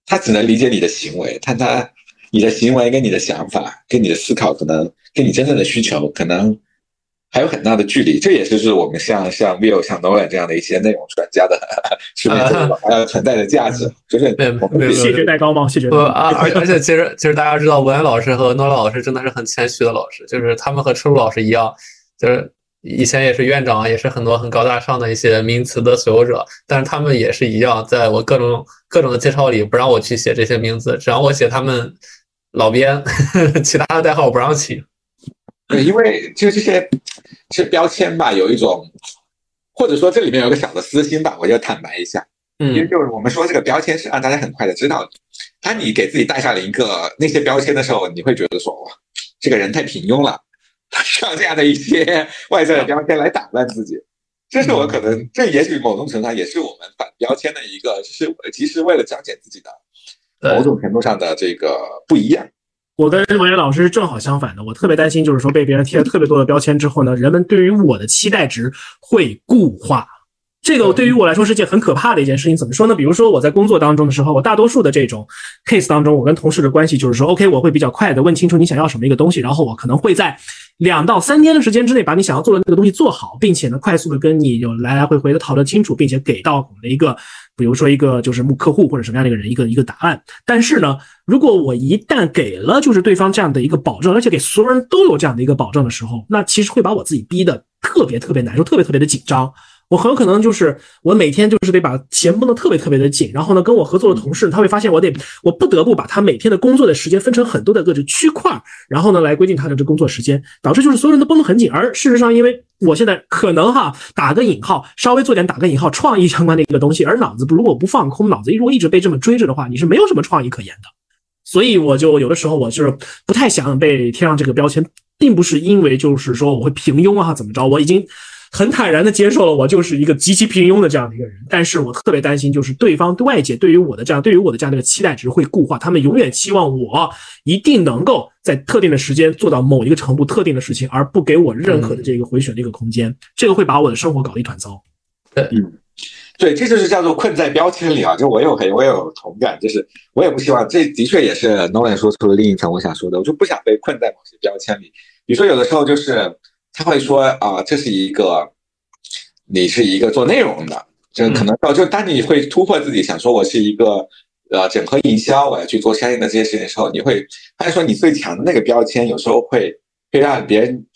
他只能理解你的行为，但他你的行为跟你的想法跟你的思考，可能跟你真正的需求，可能还有很大的距离。这也就是我们像像 Will、像 Nolan 这样的一些内容专家的 区别，还有存在的价值。就是谢绝代高吗？谢绝。不啊，而 而且其实其实大家知道，文安老师和 Nolan 老师真的是很谦虚的老师，就是他们和车路老师一样，就是。以前也是院长，也是很多很高大上的一些名词的所有者，但是他们也是一样，在我各种各种的介绍里不让我去写这些名字，只让我写他们老编，呵 呵其他的代号我不让起。对，因为就这些这标签吧，有一种，或者说这里面有个小的私心吧，我就坦白一下，嗯，因为就是我们说这个标签是让大家很快的知道，当你给自己带上了一个那些标签的时候，你会觉得说哇，这个人太平庸了。需要这样的一些外在的标签来打扮自己，这是我可能，这也许某种程度上也是我们反标签的一个，就是其实为了彰显自己的某种程度上的这个不一样。我跟文言老师是正好相反的，我特别担心，就是说被别人贴了特别多的标签之后呢，人们对于我的期待值会固化。这个对于我来说是件很可怕的一件事情。怎么说呢？比如说我在工作当中的时候，我大多数的这种 case 当中，我跟同事的关系就是说，OK，我会比较快的问清楚你想要什么一个东西，然后我可能会在两到三天的时间之内把你想要做的那个东西做好，并且呢，快速的跟你有来来回回的讨论清楚，并且给到我们的一个，比如说一个就是目客户或者什么样的一个人一个一个答案。但是呢，如果我一旦给了就是对方这样的一个保证，而且给所有人都有这样的一个保证的时候，那其实会把我自己逼得特别特别难受，特别特别的紧张。我很有可能就是我每天就是得把弦绷得特别特别的紧，然后呢，跟我合作的同事他会发现我得我不得不把他每天的工作的时间分成很多的各种区块，然后呢来规定他的这工作时间，导致就是所有人都绷得很紧。而事实上，因为我现在可能哈打个引号，稍微做点打个引号创意相关的一个东西，而脑子如果不放空，脑子如果一直被这么追着的话，你是没有什么创意可言的。所以我就有的时候我就是不太想被贴上这个标签，并不是因为就是说我会平庸啊怎么着，我已经。很坦然的接受了我就是一个极其平庸的这样的一个人，但是我特别担心，就是对方对外界对于我的这样对于我的这样的一个期待值会固化，他们永远期望我一定能够在特定的时间做到某一个程度特定的事情，而不给我任何的这个回旋的一个空间，这个会把我的生活搞得一团糟。对，嗯，对，这就是叫做困在标签里啊！就我有很我有同感，就是我也不希望，这的确也是 Nolan 说出了另一层我想说的，我就不想被困在某些标签里。比如说有的时候就是。他会说啊，这是一个，你是一个做内容的，就可能到就当你会突破自己，想说我是一个呃整合营销，我要去做相应的这些事情的时候，你会他就说你最强的那个标签，有时候会会让别人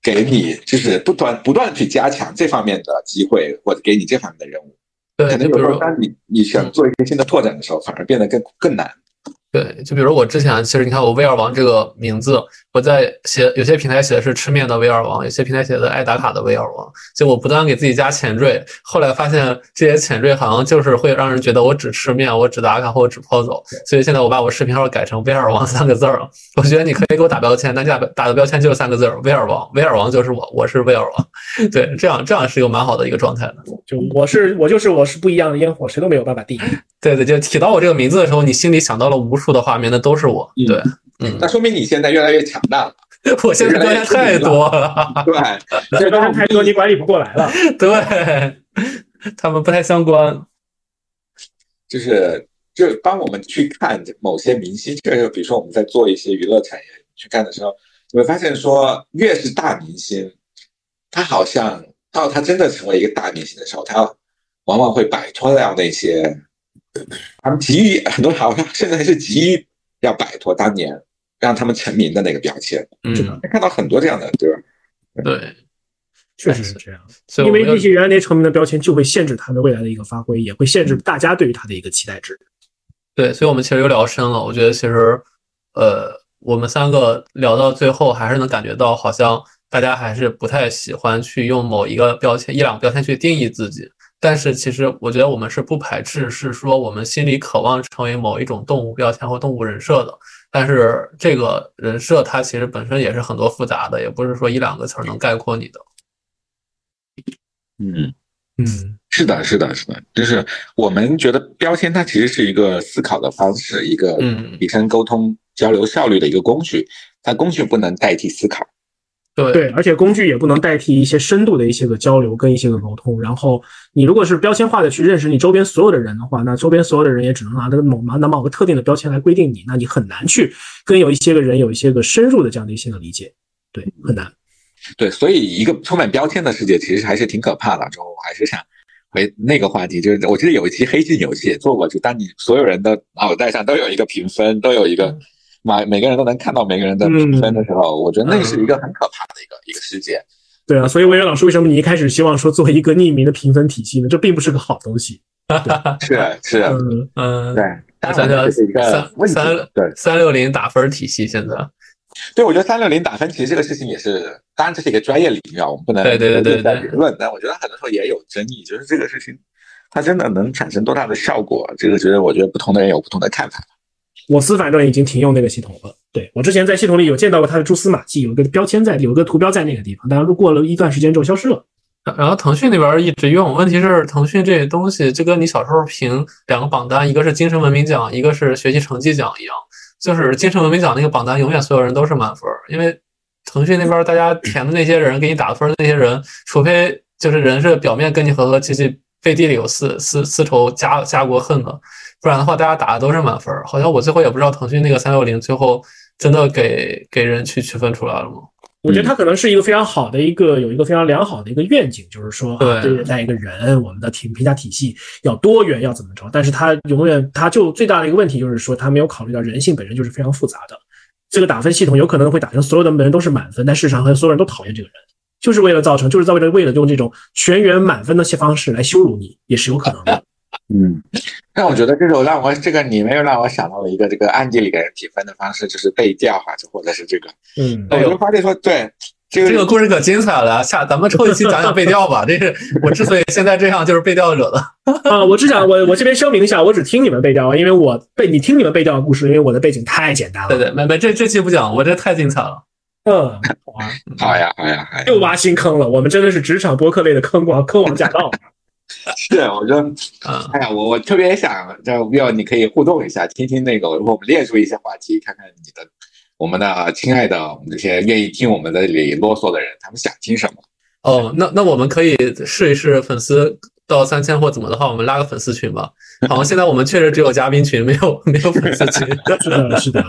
给你就是不断不断去加强这方面的机会，或者给你这方面的任务。对，可能有时候当你你想做一些新的拓展的时候，反而变得更更难。对，就比如我之前，其实你看我威尔王这个名字，我在写有些平台写的是吃面的威尔王，有些平台写的爱打卡的威尔王，就我不断给自己加前缀，后来发现这些前缀好像就是会让人觉得我只吃面，我只打卡或者只抛走，所以现在我把我视频号改成威尔王三个字儿了。我觉得你可以给我打标签，那打打的标签就是三个字儿，威尔王，威尔王就是我，我是威尔王。对，这样这样是一个蛮好的一个状态的。就我是我就是我是不一样的烟火，谁都没有办法定义。对对，就提到我这个名字的时候，你心里想到了无数的画面，那都是我。对，嗯，那说明你现在越来越强大了。我现在标签太多了，对，这标签太多，你管理不过来了。对，他们不太相关。就是就帮我们去看某些明星，就是比如说我们在做一些娱乐产业去看的时候，你会发现说，越是大明星，他好像到他真的成为一个大明星的时候，他往往会摆脱掉那些。他们急于很多好像现在是急于要摆脱当年让他们成名的那个标签，嗯，看到很多这样的，对吧？对，确实是这样。因为那些原来那成名的标签就会限制他们未来的一个发挥，也会限制大家对于他的一个期待值。对，所以我们其实又聊深了。我觉得其实，呃，我们三个聊到最后，还是能感觉到，好像大家还是不太喜欢去用某一个标签、一两个标签去定义自己。但是其实我觉得我们是不排斥，是说我们心里渴望成为某一种动物标签或动物人设的。但是这个人设它其实本身也是很多复杂的，也不是说一两个词儿能概括你的。嗯嗯，是的，是的，是的，就是我们觉得标签它其实是一个思考的方式，一个提升沟通交流效率的一个工具，但工具不能代替思考。对对，而且工具也不能代替一些深度的一些个交流跟一些个沟通。然后你如果是标签化的去认识你周边所有的人的话，那周边所有的人也只能拿这个某拿某个特定的标签来规定你，那你很难去跟有一些个人有一些个深入的这样的一些个理解，对，很难。对，所以一个充满标签的世界其实还是挺可怕的。就我还是想回那个话题，就是我记得有一期黑镜游戏也做过，就当你所有人的脑袋上都有一个评分，都有一个。每每个人都能看到每个人的评分的时候，我觉得那是一个很可怕的一个一个世界。对啊，所以魏源老师，为什么你一开始希望说做一个匿名的评分体系呢？这并不是个好东西。是是，嗯嗯，对，三六三三对三六零打分体系现在。对，我觉得三六零打分其实这个事情也是，当然这是一个专业领域啊，我们不能对对对对评论。但我觉得很多时候也有争议，就是这个事情它真的能产生多大的效果？这个觉得我觉得不同的人有不同的看法。我司反正已经停用那个系统了。对我之前在系统里有见到过它的蛛丝马迹，有个标签在，有个图标在那个地方，但是过了一段时间之后消失了。然后腾讯那边一直用，问题是腾讯这些东西就跟你小时候评两个榜单，一个是精神文明奖，一个是学习成绩奖一样，就是精神文明奖那个榜单永远所有人都是满分，因为腾讯那边大家填的那些人给你打分的那些人，除非。就是人是表面跟你和和气气，背地里有私私私仇家家国恨的，不然的话大家打的都是满分。好像我最后也不知道腾讯那个三六零最后真的给给人去区分出来了吗？我觉得他可能是一个非常好的一个有一个非常良好的一个愿景，就是说对待一个人，我们的评评价体系要多元，要怎么着？但是它永远它就最大的一个问题就是说，它没有考虑到人性本身就是非常复杂的。这个打分系统有可能会打成所有的人都是满分，但事实上和所有人都讨厌这个人，就是为了造成，就是在为了为了用这种全员满分的些方式来羞辱你，也是有可能的。嗯，但我觉得这种让我这个你没有让我想到了一个这个暗地里给人提分的方式，就是背调哈，就或者是这个，嗯，我就发现说，对，这个这个故事可精彩了，下咱们抽一期讲讲背调吧。这是我之所以现在这样，就是背调惹的 啊。我只想我我这边声明一下，我只听你们背调，因为我背你听你们背调的故事，因为我的背景太简单了。对对，没没这这期不讲，我这太精彩了。嗯，好呀好呀，又挖新坑了。我们真的是职场播客类的坑王 坑王驾到。是，我觉得，哎呀，我我特别想，就 Will，你可以互动一下，听听那个，我们列出一些话题，看看你的，我们的亲爱的，我们这些愿意听我们这里啰嗦的人，他们想听什么？哦，那那我们可以试一试粉丝。到三千或怎么的话，我们拉个粉丝群吧。好像现在我们确实只有嘉宾群，没有没有粉丝群。是的，是的。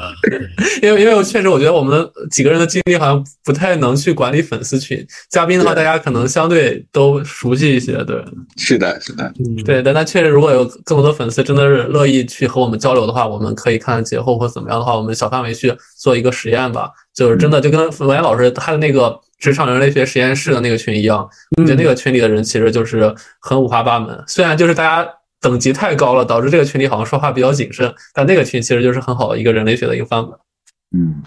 因为因为我确实我觉得我们几个人的精力好像不太能去管理粉丝群。嘉宾的话，大家可能相对都熟悉一些。对，是的，是的。对，但但确实如果有更多的粉丝真的是乐意去和我们交流的话，我们可以看节后或怎么样的话，我们小范围去做一个实验吧。就是真的就跟文言老师他的那个。职场人类学实验室的那个群一样，我觉得那个群里的人其实就是很五花八门。虽然就是大家等级太高了，导致这个群里好像说话比较谨慎，但那个群其实就是很好的一个人类学的一个范本。嗯，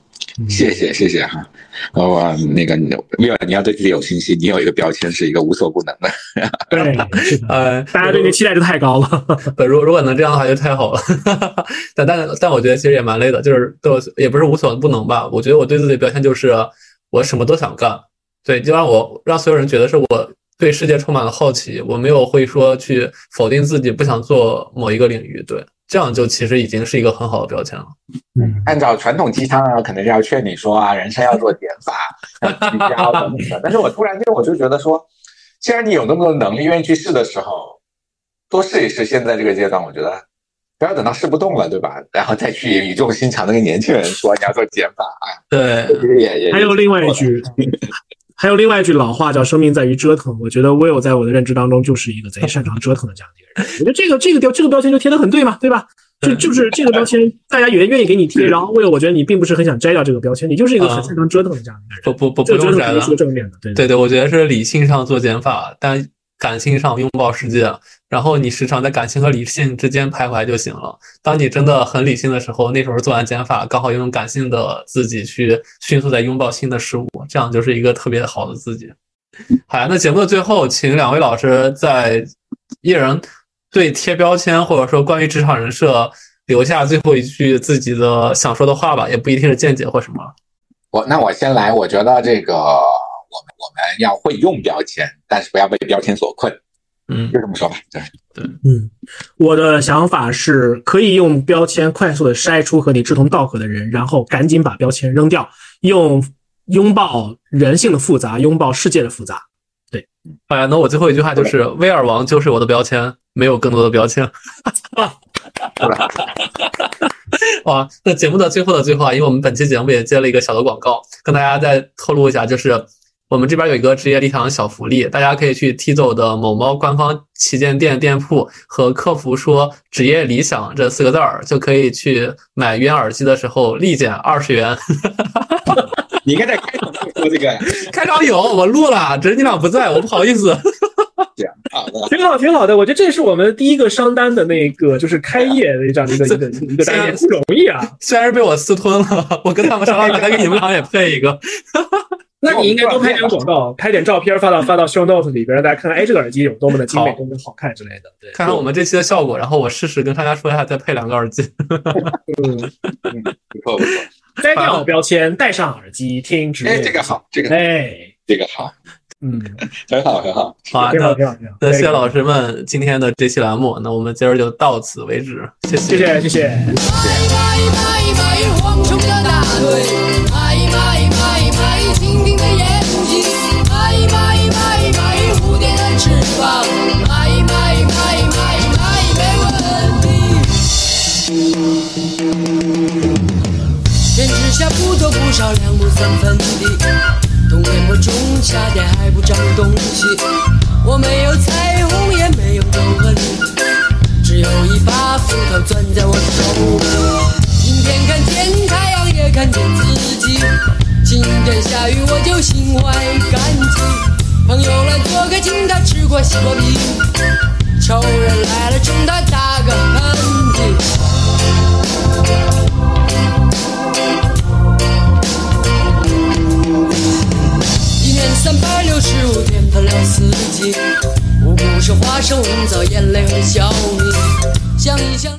谢谢谢谢哈。我那个米尔，你要对自己有信心，你有一个标签是一个无所不能的。对，呃，大家对你期待就太高了。如如果能这样的话就太好了。但但但我觉得其实也蛮累的，就是都也不是无所不能吧。我觉得我对自己的标签就是。我什么都想干，对，就让我让所有人觉得是我对世界充满了好奇，我没有会说去否定自己不想做某一个领域，对，这样就其实已经是一个很好的标签了。嗯，按照传统鸡汤啊，可能是要劝你说啊，人生要做减法，比较等等的。但是我突然间我就觉得说，既然你有那么多能力，愿意去试的时候，多试一试。现在这个阶段，我觉得。不要等到试不动了，对吧？然后再去语重心长的跟年轻人说你要做减法啊。对，也也还有另外一句，还有另外一句老话叫“生命在于折腾”。我觉得 Will 在我的认知当中就是一个贼擅长 折腾的这样的一个人。我觉得这个这个标这个标签就贴的很对嘛，对吧？就就是这个标签，大家也愿意给你贴。然后 Will，我觉得你并不是很想摘掉这个标签，你就是一个很擅长折腾的这样的人。不不不，不用摘了。说正面的，对对对，我觉得是理性上做减法，但。感性上拥抱世界，然后你时常在感性和理性之间徘徊就行了。当你真的很理性的时候，那时候做完减法，刚好用感性的自己去迅速在拥抱新的事物，这样就是一个特别好的自己。好，那节目的最后，请两位老师在一人对贴标签或者说关于职场人设留下最后一句自己的想说的话吧，也不一定是见解或什么。我那我先来，我觉得这个。我们我们要会用标签，但是不要被标签所困。嗯，就这么说吧。对对，嗯，我的想法是可以用标签快速的筛出和你志同道合的人，然后赶紧把标签扔掉，用拥抱人性的复杂，拥抱世界的复杂。对，哎，那我最后一句话就是威尔王就是我的标签，没有更多的标签。哇，那节目的最后的最后啊，因为我们本期节目也接了一个小的广告，跟大家再透露一下，就是。我们这边有一个职业理想小福利，大家可以去 T 走的某猫官方旗舰店店铺和客服说“职业理想”这四个字儿，就可以去买冤耳机的时候立减二十元。你应该在开场说这个，开场有我录了，只是你俩不在，我不好意思。好的，挺好，挺好的。我觉得这是我们第一个商单的那个，就是开业的这样的一个 一个一个单元，不容易啊。虽然是被我私吞了，我跟他们商量，再给你们俩也配一个。那你应该多拍点广告，拍点照片发到发到 show notes 里边，让大家看看，哎，这个耳机有多么的精美，多么的好看之类的。对，看看我们这期的效果，然后我试试跟大家说一下，再配两个耳机。嗯，不错不错。摘掉标签，戴上耳机听。哎，这个好，这个哎，这个好。嗯，很好很好。好，挺好挺好挺好。那谢谢老师们今天的这期栏目，那我们今儿就到此为止。谢谢谢谢谢谢。少，两亩三分地。冬天播种，夏天还不长东西。我没有彩虹，也没有皱纹，只有一把斧头攥在我手里。今天看见太阳，也看见自己。今天下雨，我就心怀感激。朋友来做客，请他吃块西瓜皮。仇人来了，冲他打个喷嚏。三百六十五天分了四季，五谷是花生、枣、眼泪和小米，想一想。